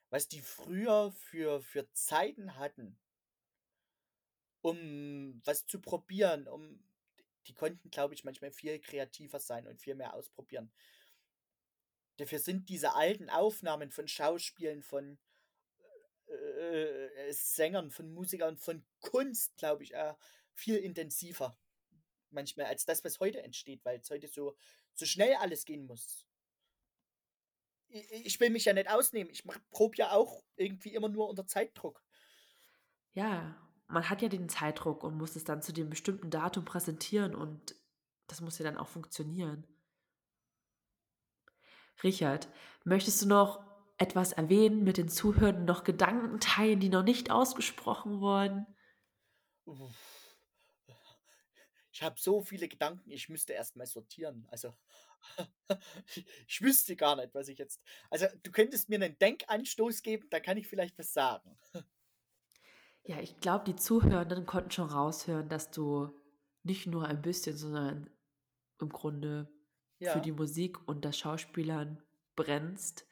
was die früher für, für Zeiten hatten, um was zu probieren, um die konnten, glaube ich, manchmal viel kreativer sein und viel mehr ausprobieren. Dafür sind diese alten Aufnahmen von Schauspielen, von äh, Sängern, von Musikern, von Kunst, glaube ich, äh, viel intensiver manchmal als das, was heute entsteht, weil es heute so, so schnell alles gehen muss. Ich, ich will mich ja nicht ausnehmen. Ich mach, prob ja auch irgendwie immer nur unter Zeitdruck. Ja, man hat ja den Zeitdruck und muss es dann zu dem bestimmten Datum präsentieren und das muss ja dann auch funktionieren. Richard, möchtest du noch etwas erwähnen, mit den Zuhörern noch Gedanken teilen, die noch nicht ausgesprochen wurden? Ich habe so viele Gedanken, ich müsste erst mal sortieren. Also, (laughs) ich wüsste gar nicht, was ich jetzt. Also, du könntest mir einen Denkanstoß geben, da kann ich vielleicht was sagen. Ja, ich glaube, die Zuhörenden konnten schon raushören, dass du nicht nur ein bisschen, sondern im Grunde für Ja, die Musik und das Schauspielern brennst.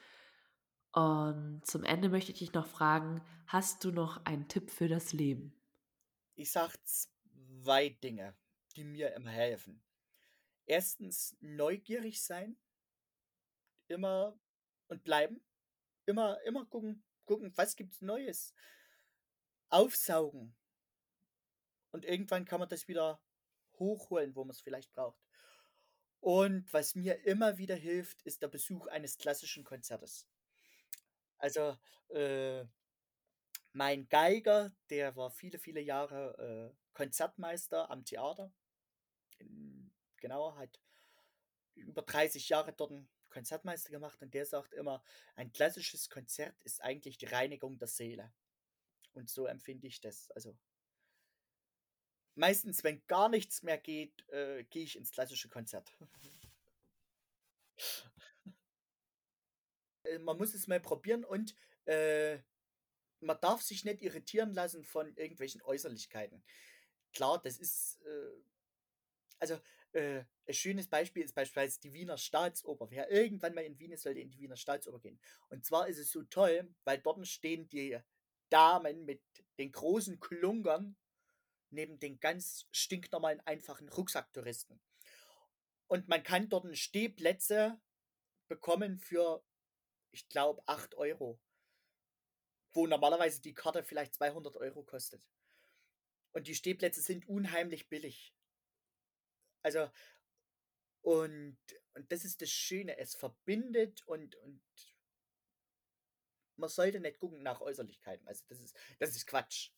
Und zum Ende möchte ich dich noch fragen, hast du noch einen Tipp für das Leben? ich sag zwei Dinge, die mir immer helfen. Erstens, neugierig sein, immer und bleiben. Immer, immer gucken, gucken, was gibt's Neues. Aufsaugen. Und irgendwann kann man das wieder hochholen, wo man es vielleicht braucht. Und was mir immer wieder hilft, ist der Besuch eines klassischen Konzertes. Also, äh, mein Geiger, der war viele, viele Jahre äh, Konzertmeister am Theater. In, genau, hat über 30 Jahre dort einen Konzertmeister gemacht und der sagt immer, ein klassisches Konzert ist eigentlich die Reinigung der Seele. Und so empfinde ich das. Also meistens, wenn gar nichts mehr geht, äh, gehe ich ins klassische Konzert. (laughs) Äh, Man muss es mal probieren und äh, man darf sich nicht irritieren lassen von irgendwelchen Äußerlichkeiten. Klar, das ist, äh, also äh, ein schönes Beispiel ist beispielsweise die Wiener Staatsoper. Wer irgendwann mal in Wien ist, sollte in die Wiener Staatsoper gehen. Und zwar ist es so toll, weil dort stehen die Damen mit den großen Klungern neben den ganz stinknormalen, einfachen Rucksacktouristen. Und man kann dort Stehplätze bekommen für, ich glaube, 8 Euro, wo normalerweise die Karte vielleicht 200 Euro kostet. Und die Stehplätze sind unheimlich billig. Also, und, und das ist das Schöne, es verbindet und, und man sollte nicht gucken nach Äußerlichkeiten. Also das ist, das ist Quatsch.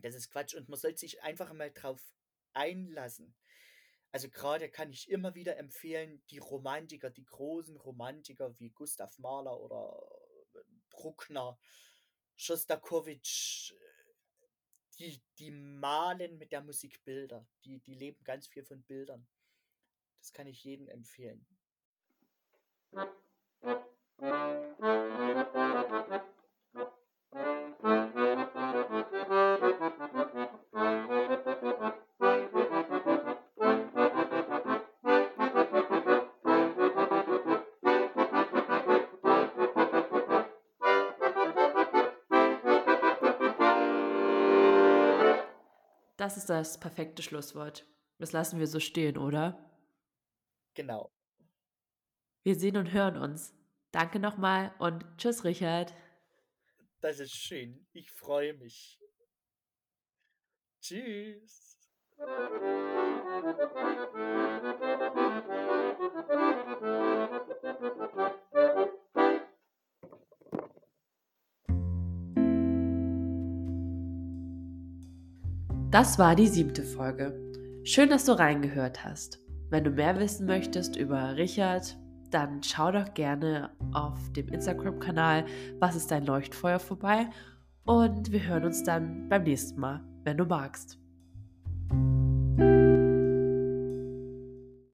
Das ist Quatsch und man sollte sich einfach mal drauf einlassen. Also gerade kann ich immer wieder empfehlen, die Romantiker, die großen Romantiker wie Gustav Mahler oder äh, Bruckner, Schostakowitsch, die, die malen mit der Musik Bilder. Die, die leben ganz viel von Bildern. Das kann ich jedem empfehlen. Das ist das perfekte Schlusswort. Das lassen wir so stehen, oder? Genau. Wir sehen und hören uns. Danke nochmal und tschüss, Richard. Das ist schön. Ich freue mich. Tschüss. Das war die siebte Folge. Schön, dass du reingehört hast. Wenn du mehr wissen möchtest über Richard, dann schau doch gerne auf dem Instagram-Kanal Was ist dein Leuchtfeuer vorbei Und wir hören uns dann beim nächsten Mal, wenn du magst.